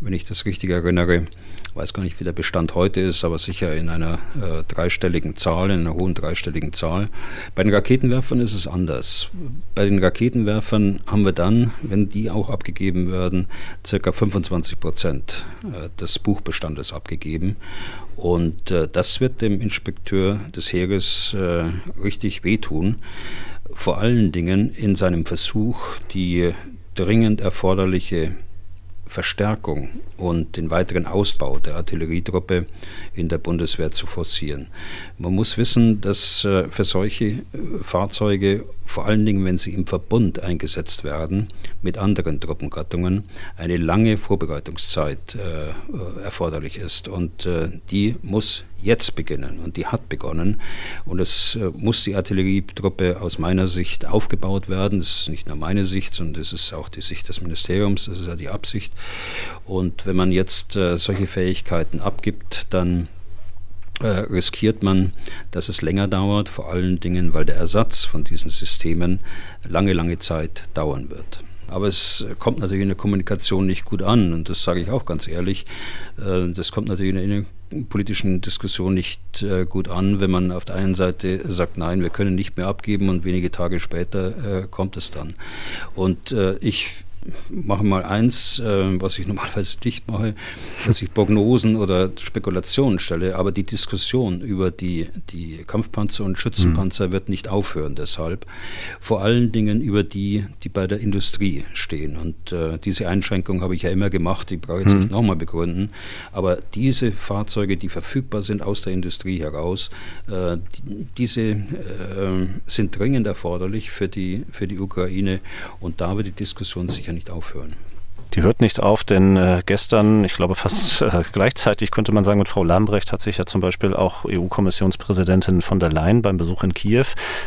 wenn ich das richtig erinnere weiß gar nicht, wie der Bestand heute ist, aber sicher in einer äh, dreistelligen Zahl, in einer hohen dreistelligen Zahl. Bei den Raketenwerfern ist es anders. Bei den Raketenwerfern haben wir dann, wenn die auch abgegeben werden, circa 25 Prozent äh, des Buchbestandes abgegeben. Und äh, das wird dem Inspekteur des Heeres äh, richtig wehtun. Vor allen Dingen in seinem Versuch, die dringend erforderliche Verstärkung und den weiteren Ausbau der Artillerietruppe in der Bundeswehr zu forcieren. Man muss wissen, dass äh, für solche äh, Fahrzeuge, vor allen Dingen wenn sie im Verbund eingesetzt werden mit anderen Truppengattungen, eine lange Vorbereitungszeit äh, erforderlich ist. Und die muss jetzt beginnen und die hat begonnen. Und es äh, muss die Artillerietruppe aus meiner Sicht aufgebaut werden. Das ist nicht nur meine Sicht, sondern das ist auch die Sicht des Ministeriums, das ist ja die Absicht. Und wenn man jetzt äh, solche Fähigkeiten abgibt, dann äh, riskiert man, dass es länger dauert, vor allen Dingen, weil der Ersatz von diesen Systemen lange, lange Zeit dauern wird. Aber es kommt natürlich in der Kommunikation nicht gut an. Und das sage ich auch ganz ehrlich. Äh, das kommt natürlich in der politischen Diskussion nicht äh, gut an, wenn man auf der einen Seite sagt, nein, wir können nicht mehr abgeben und wenige Tage später äh, kommt es dann. Und ich mache mal eins, äh, was ich normalerweise nicht mache, dass ich Prognosen oder Spekulationen stelle, aber die Diskussion über die, die Kampfpanzer und Schützenpanzer mhm. wird nicht aufhören deshalb. Vor allen Dingen über die, die bei der Industrie stehen. Und äh, diese Einschränkung habe ich ja immer gemacht, die brauche ich jetzt mhm. nicht nochmal begründen. Aber diese Fahrzeuge, die verfügbar sind aus der Industrie heraus, äh, die, diese äh, sind dringend erforderlich für die, für die Ukraine. Und da wird die Diskussion sicher nicht aufhören. Die hört nicht auf, denn äh, gestern, ich glaube fast äh, gleichzeitig könnte man sagen, mit Frau Lambrecht hat sich ja zum Beispiel auch EU-Kommissionspräsidentin von der Leyen beim Besuch in Kiew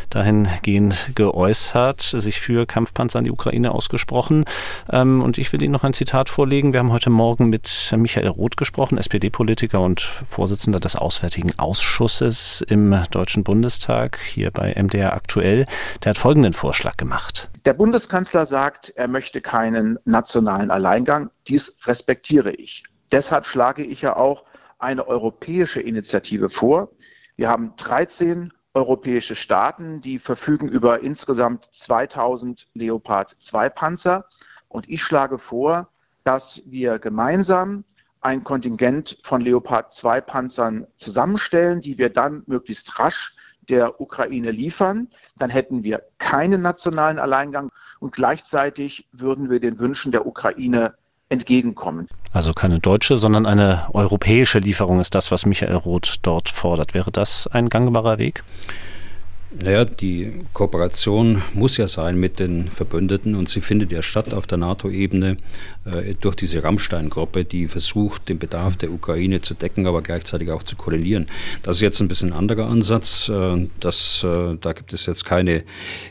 dahingehend geäußert, sich für Kampfpanzer an die Ukraine ausgesprochen. Ähm, und ich will Ihnen noch ein Zitat vorlegen. Wir haben heute Morgen mit Michael Roth gesprochen, SPD-Politiker und Vorsitzender des Auswärtigen Ausschusses im Deutschen Bundestag, hier bei MDR aktuell. Der hat folgenden Vorschlag gemacht. Der Bundeskanzler sagt, er möchte keinen nationalen Alleingang. Dies respektiere ich. Deshalb schlage ich ja auch eine europäische Initiative vor. Wir haben 13 europäische Staaten, die verfügen über insgesamt 2000 Leopard 2 Panzer. Und ich schlage vor, dass wir gemeinsam ein Kontingent von Leopard 2 Panzern zusammenstellen, die wir dann möglichst rasch der Ukraine liefern. Dann hätten wir keinen nationalen Alleingang und gleichzeitig würden wir den Wünschen der Ukraine entgegenkommen. Also keine deutsche, sondern eine europäische Lieferung ist das, was Michael Roth dort fordert. Wäre das ein gangbarer Weg? Naja, die Kooperation muss ja sein mit den Verbündeten und sie findet ja statt auf der NATO-Ebene durch diese Rammstein-Gruppe, die versucht, den Bedarf der Ukraine zu decken, aber gleichzeitig auch zu koordinieren. Das ist jetzt ein bisschen ein anderer Ansatz. Äh, das, äh, da gibt es jetzt keine,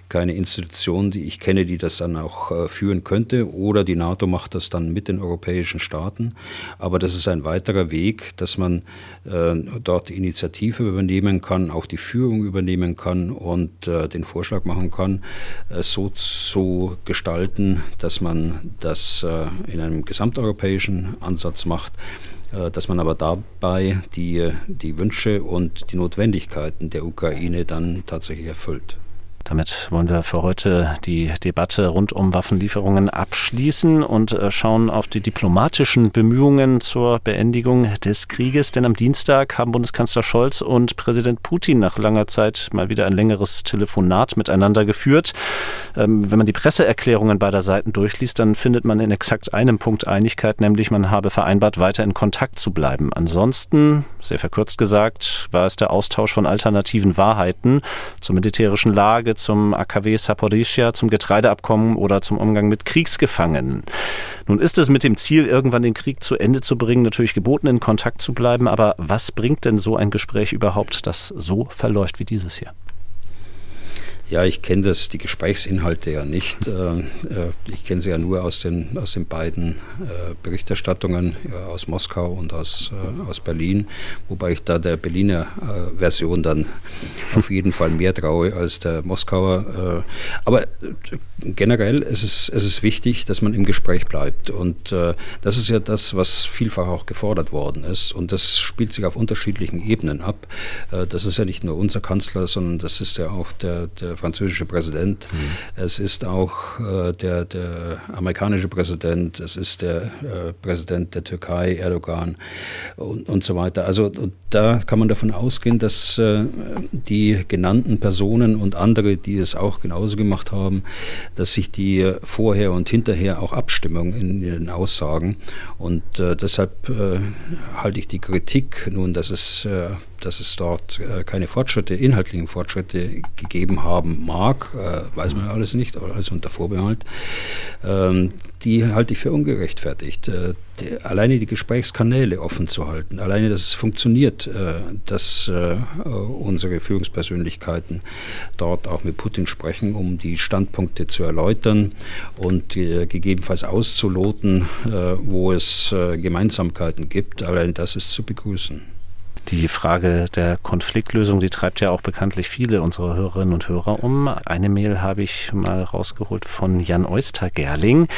keine Institution, die ich kenne, die das dann auch äh, führen könnte. Oder die NATO macht das dann mit den europäischen Staaten. Aber das ist ein weiterer Weg, dass man äh, dort die Initiative übernehmen kann, auch die Führung übernehmen kann und äh, den Vorschlag machen kann, so zu gestalten, dass man das in einem gesamteuropäischen Ansatz macht, äh, dass man aber dabei die, die Wünsche und die Notwendigkeiten der Ukraine dann tatsächlich erfüllt. Damit wollen wir für heute die Debatte rund um Waffenlieferungen abschließen und äh, schauen auf die diplomatischen Bemühungen zur Beendigung des Krieges. Denn am Dienstag haben Bundeskanzler Scholz und Präsident Putin nach langer Zeit mal wieder ein längeres Telefonat miteinander geführt. Ähm, wenn man die Presseerklärungen beider Seiten durchliest, dann findet man in exakt einem Punkt Einigkeit, nämlich man habe vereinbart, weiter in Kontakt zu bleiben. Ansonsten, sehr verkürzt gesagt, war es der Austausch von alternativen Wahrheiten zur militärischen Lage, zum AKW Saporischia, zum Getreideabkommen oder zum Umgang mit Kriegsgefangenen. Nun ist es mit dem Ziel, irgendwann den Krieg zu Ende zu bringen, natürlich geboten, in Kontakt zu bleiben. Aber was bringt denn so ein Gespräch überhaupt, das so verläuft wie dieses hier? Ja, ich kenne das, die Gesprächsinhalte ja nicht. Äh, äh, ich kenne sie ja nur aus den, aus den beiden äh, Berichterstattungen aus Moskau und aus, aus Berlin, wobei ich da der Berliner Version dann auf jeden Fall mehr traue als der Moskauer. Aber generell ist es, es ist wichtig, dass man im Gespräch bleibt. Und das ist ja das, was vielfach auch gefordert worden ist. Und das spielt sich auf unterschiedlichen Ebenen ab. Das ist ja nicht nur unser Kanzler, sondern das ist ja auch der, der französische Präsident, mhm. es ist auch äh, der, der amerikanische Präsident, es ist der äh, Präsident der Türkei, Erdogan und, und so weiter. Also da kann man davon ausgehen, dass äh, die genannten Personen und andere, die es auch genauso gemacht haben, dass sich die vorher und hinterher auch Abstimmung in, den Aussagen und äh, deshalb äh, halte ich die Kritik nun, dass es äh, dass es dort äh, keine Fortschritte, inhaltlichen Fortschritte gegeben haben mag, äh, weiß man alles nicht, aber alles unter Vorbehalt, ähm, die halte ich für ungerechtfertigt. Äh, die, alleine die Gesprächskanäle offen zu halten, alleine, dass es funktioniert, dass unsere Führungspersönlichkeiten dort auch mit Putin sprechen, um die Standpunkte zu erläutern und gegebenenfalls auszuloten, wo es Gemeinsamkeiten gibt, allein das ist zu begrüßen. Die Frage der Konfliktlösung, die treibt ja auch bekanntlich viele unserer Hörerinnen und Hörer um. Eine Mail habe ich mal rausgeholt von Jan Oyster-Gerling.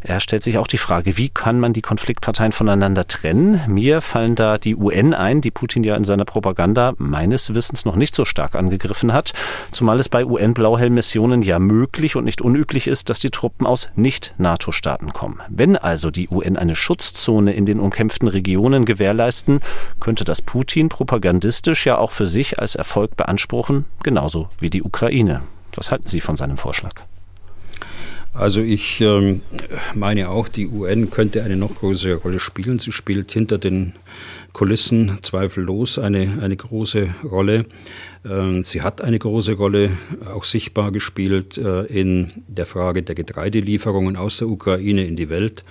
Er stellt sich auch die Frage, wie kann man die Konfliktparteien voneinander trennen? Mir fallen da die UN ein, die Putin ja in seiner Propaganda meines Wissens noch nicht so stark angegriffen hat, zumal es bei UN-Blauhelm-Missionen ja möglich und nicht unüblich ist, dass die Truppen aus Nicht-NATO-Staaten kommen. Wenn also die UN eine Schutzzone in den umkämpften Regionen gewährleisten, könnte das Putin propagandistisch ja auch für sich als Erfolg beanspruchen, genauso wie die Ukraine. Was halten Sie von seinem Vorschlag? Also ich ähm, meine auch, die UN könnte eine noch größere Rolle spielen. Sie spielt hinter den Kulissen zweifellos eine, eine große Rolle. Ähm, sie hat eine große Rolle auch sichtbar gespielt äh, in der Frage der Getreidelieferungen aus der Ukraine in die Welt.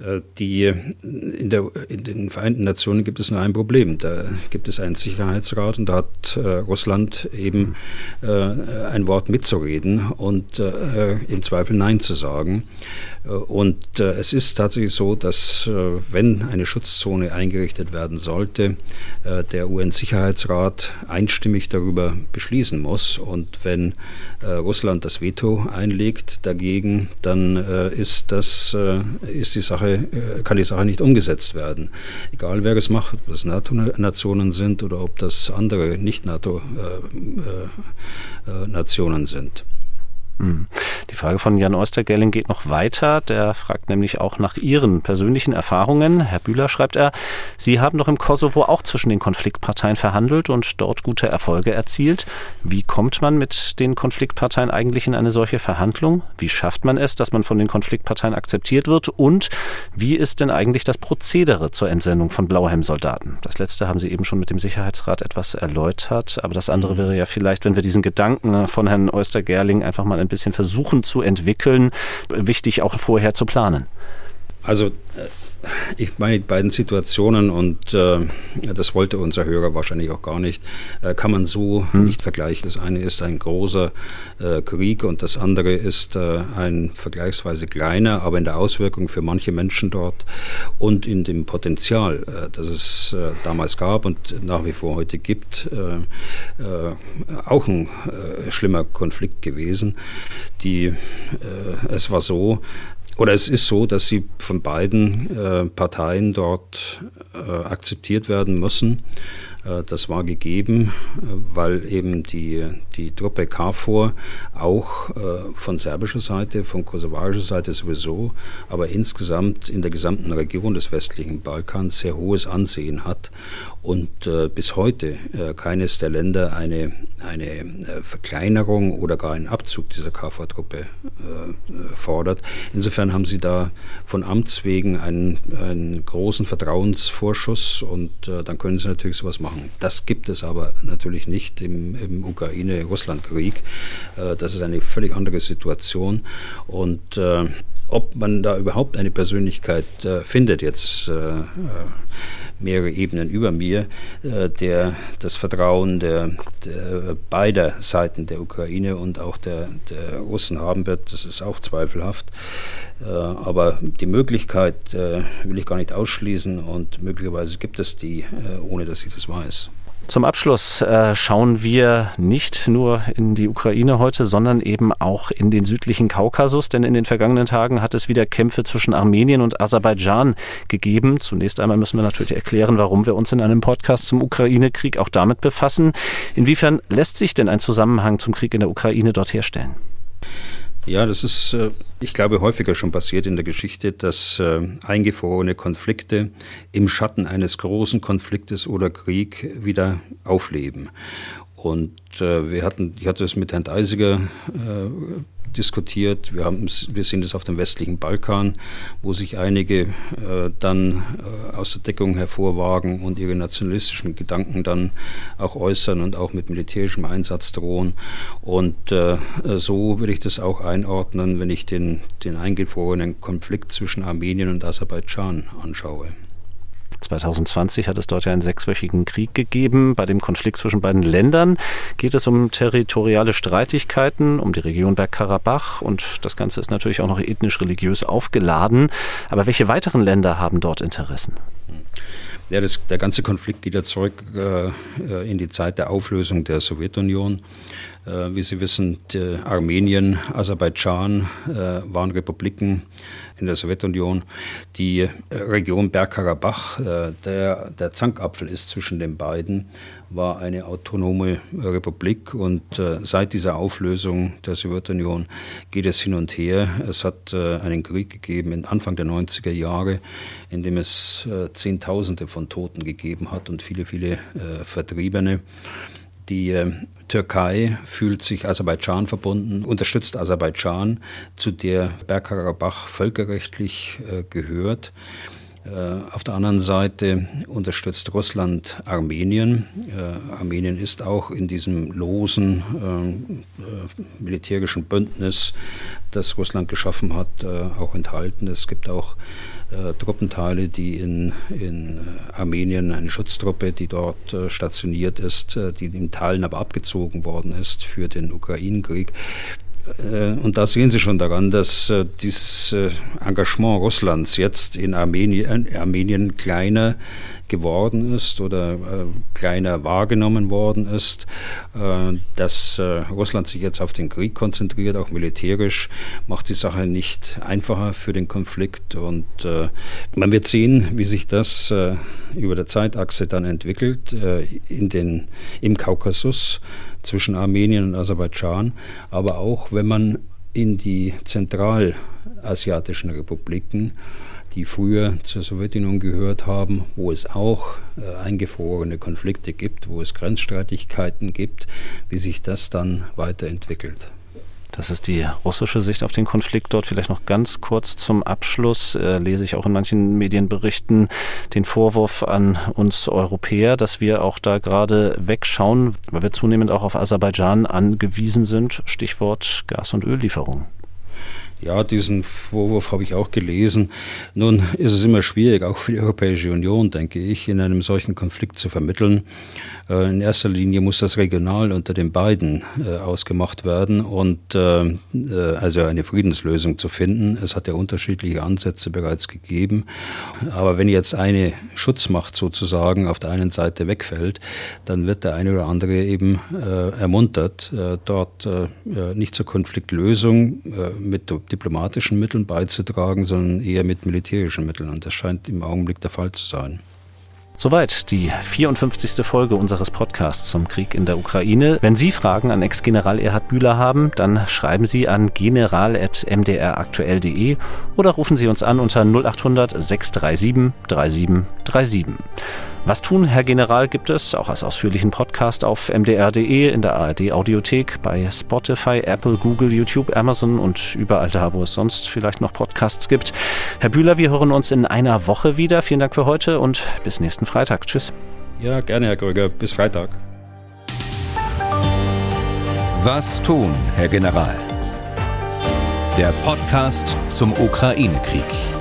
Äh, die, in, der, in, den Vereinten Nationen gibt es nur ein Problem. Da gibt es einen Sicherheitsrat und da hat äh, Russland eben äh, ein Wort mitzureden und äh, im Zweifel Nein zu sagen. Äh, und äh, es ist tatsächlich so, dass wenn eine Schutzzone eingerichtet werden sollte, der UN-Sicherheitsrat einstimmig darüber beschließen muss. Und wenn Russland das Veto einlegt dagegen, dann ist das ist die Sache äh, kann die Sache nicht umgesetzt werden. Egal wer es macht, ob das NATO-Nationen sind oder ob das andere Nicht-NATO-Nationen sind. Hm. Die Frage von Jan Ostergelling geht noch weiter. Der fragt nämlich auch nach Ihren persönlichen Erfahrungen. Herr Bühler schreibt er, Sie haben doch im Kosovo auch zwischen den Konfliktparteien verhandelt und dort gute Erfolge erzielt. Wie kommt man mit den Konfliktparteien eigentlich in eine solche Verhandlung? Wie schafft man es, dass man von den Konfliktparteien akzeptiert wird? Und wie ist denn eigentlich das Prozedere zur Entsendung von Blauhelmsoldaten? Das letzte haben Sie eben schon mit dem Sicherheitsrat etwas erläutert, aber das andere wäre ja vielleicht, wenn wir diesen Gedanken von Herrn Oyster-Gerling einfach mal ein bisschen versuchen zu entwickeln, wichtig auch vorher zu planen. Also äh, ich meine, die beiden Situationen, und äh, das wollte unser Hörer wahrscheinlich auch gar nicht, äh, kann man so hm. nicht vergleichen. Das eine ist ein großer äh, Krieg und das andere ist äh, ein vergleichsweise kleiner, aber in der Auswirkung für manche Menschen dort und in dem Potenzial, äh, das es äh, damals gab und nach wie vor heute gibt, auch ein schlimmer Konflikt gewesen. Die, es war so, oder es ist so, dass sie von beiden äh, Parteien dort äh, akzeptiert werden müssen. Äh, das war gegeben, äh, weil eben die, die Truppe KFOR auch äh, von serbischer Seite, von kosovarischer Seite sowieso, aber insgesamt in der gesamten Region des westlichen Balkans sehr hohes Ansehen hat und äh, bis heute äh, keines der Länder eine, eine äh, Verkleinerung oder gar einen Abzug dieser KFOR-Truppe fordert. Insofern haben sie da von Amts wegen einen, einen großen Vertrauensvorschuss und dann können sie natürlich sowas machen. Das gibt es aber natürlich nicht im, im Ukraine-Russland-Krieg. Äh, das ist eine völlig andere Situation. Und äh, ob man da überhaupt eine Persönlichkeit äh, findet, jetzt äh, äh mehrere Ebenen über mir, äh, der das Vertrauen der, der, beider Seiten der Ukraine und auch der, der Russen haben wird, das ist auch zweifelhaft. Äh, aber die Möglichkeit äh, will ich gar nicht ausschließen und möglicherweise gibt es die, ohne dass ich das weiß. Zum Abschluss äh, schauen wir nicht nur in die Ukraine heute, sondern eben auch in den südlichen Kaukasus, denn in den vergangenen Tagen hat es wieder Kämpfe zwischen Armenien und Aserbaidschan gegeben. Zunächst einmal müssen wir natürlich erklären, warum wir uns in einem Podcast zum Ukraine-Krieg auch damit befassen. Inwiefern lässt sich denn ein Zusammenhang zum Krieg in der Ukraine dort herstellen? Ja, das ist, äh, ich glaube, häufiger schon passiert in der Geschichte, dass äh, eingefrorene Konflikte im Schatten eines großen Konfliktes oder Krieg wieder aufleben. Und äh, wir hatten, ich hatte es mit Herrn Eisiger diskutiert. Wir, haben, wir sehen es auf dem westlichen Balkan, wo sich einige äh, dann äh, aus der Deckung hervorwagen und ihre nationalistischen Gedanken dann auch äußern und auch mit militärischem Einsatz drohen. Und äh, so würde ich das auch einordnen, wenn ich den, den eingefrorenen Konflikt zwischen Armenien und Aserbaidschan anschaue. 2020 hat es dort ja einen sechswöchigen Krieg gegeben. Bei dem Konflikt zwischen beiden Ländern geht es um territoriale Streitigkeiten, um die Region Bergkarabach und das Ganze ist natürlich auch noch ethnisch-religiös aufgeladen. Aber welche weiteren Länder haben dort Interessen? Ja, das, der ganze Konflikt geht ja zurück äh, in die Zeit der Auflösung der Sowjetunion. Äh, wie Sie wissen, Armenien, Aserbaidschan äh, waren Republiken in der Sowjetunion. Die Region Bergkarabach, äh, der, der Zankapfel ist zwischen den beiden, war eine autonome Republik und seit dieser Auflösung der Sowjetunion geht es hin und her. Es hat einen Krieg gegeben Anfang der 90er Jahre, in dem es Zehntausende von Toten gegeben hat und viele, viele Vertriebene. Die Türkei fühlt sich Aserbaidschan verbunden, unterstützt Aserbaidschan, zu der Bergkarabach völkerrechtlich äh, gehört. Äh, auf der anderen Seite unterstützt Russland Armenien. Äh, Armenien ist auch in diesem losen äh, äh militärischen Bündnis, das Russland geschaffen hat, auch enthalten. Es gibt auch äh, Truppenteile, die in, in äh, Armenien, eine Schutztruppe, die dort äh, stationiert ist, äh, die in Teilen aber abgezogen worden ist für den Ukraine-Krieg. Äh, und da sehen Sie schon daran, dass äh, dieses Engagement Russlands jetzt in Armenien, Armenien kleiner geworden ist oder äh, kleiner wahrgenommen worden ist, äh, dass äh, Russland sich jetzt auf den Krieg konzentriert, auch militärisch, macht die Sache nicht einfacher für den Konflikt. Und äh, man wird sehen, wie sich das äh, über der Zeitachse dann entwickelt äh, in den, im Kaukasus zwischen Armenien und Aserbaidschan, aber auch wenn man in die zentralasiatischen Republiken die früher zur Sowjetunion gehört haben, wo es auch äh, eingefrorene Konflikte gibt, wo es Grenzstreitigkeiten gibt, wie sich das dann weiterentwickelt. Das ist die russische Sicht auf den Konflikt dort. Vielleicht noch ganz kurz zum Abschluss äh, lese ich auch in manchen Medienberichten den Vorwurf an uns Europäer, dass wir auch da gerade wegschauen, weil wir zunehmend auch auf Aserbaidschan angewiesen sind. Stichwort Gas- und Öllieferungen. Ja, diesen Vorwurf habe ich auch gelesen. Nun ist es immer schwierig, auch für die Europäische Union, denke ich, in einem solchen Konflikt zu vermitteln. Äh, in erster Linie muss das regional unter den beiden äh, ausgemacht werden und äh, also eine Friedenslösung zu finden. Es hat ja unterschiedliche Ansätze bereits gegeben. Aber wenn jetzt eine Schutzmacht sozusagen auf der einen Seite wegfällt, dann wird der eine oder andere eben ermuntert, dort nicht zur Konfliktlösung mit diplomatischen Mitteln beizutragen, sondern eher mit militärischen Mitteln. Und das scheint im Augenblick der Fall zu sein. Soweit die 54. Folge unseres Podcasts zum Krieg in der Ukraine. Wenn Sie Fragen an Ex-General Erhard Bühler haben, dann schreiben Sie an general.mdraktuell.de oder rufen Sie uns an unter 0800 637 3737. Was tun, Herr General, gibt es auch als ausführlichen Podcast auf mdr.de, in der ARD Audiothek, bei Spotify, Apple, Google, YouTube, Amazon und überall da, wo es sonst vielleicht noch Podcasts gibt. Herr Bühler, wir hören uns in einer Woche wieder. Vielen Dank für heute und bis nächsten Freitag. Tschüss. Ja, gerne, Herr Kröger. Bis Freitag. Was tun, Herr General? Der Podcast zum Ukraine-Krieg.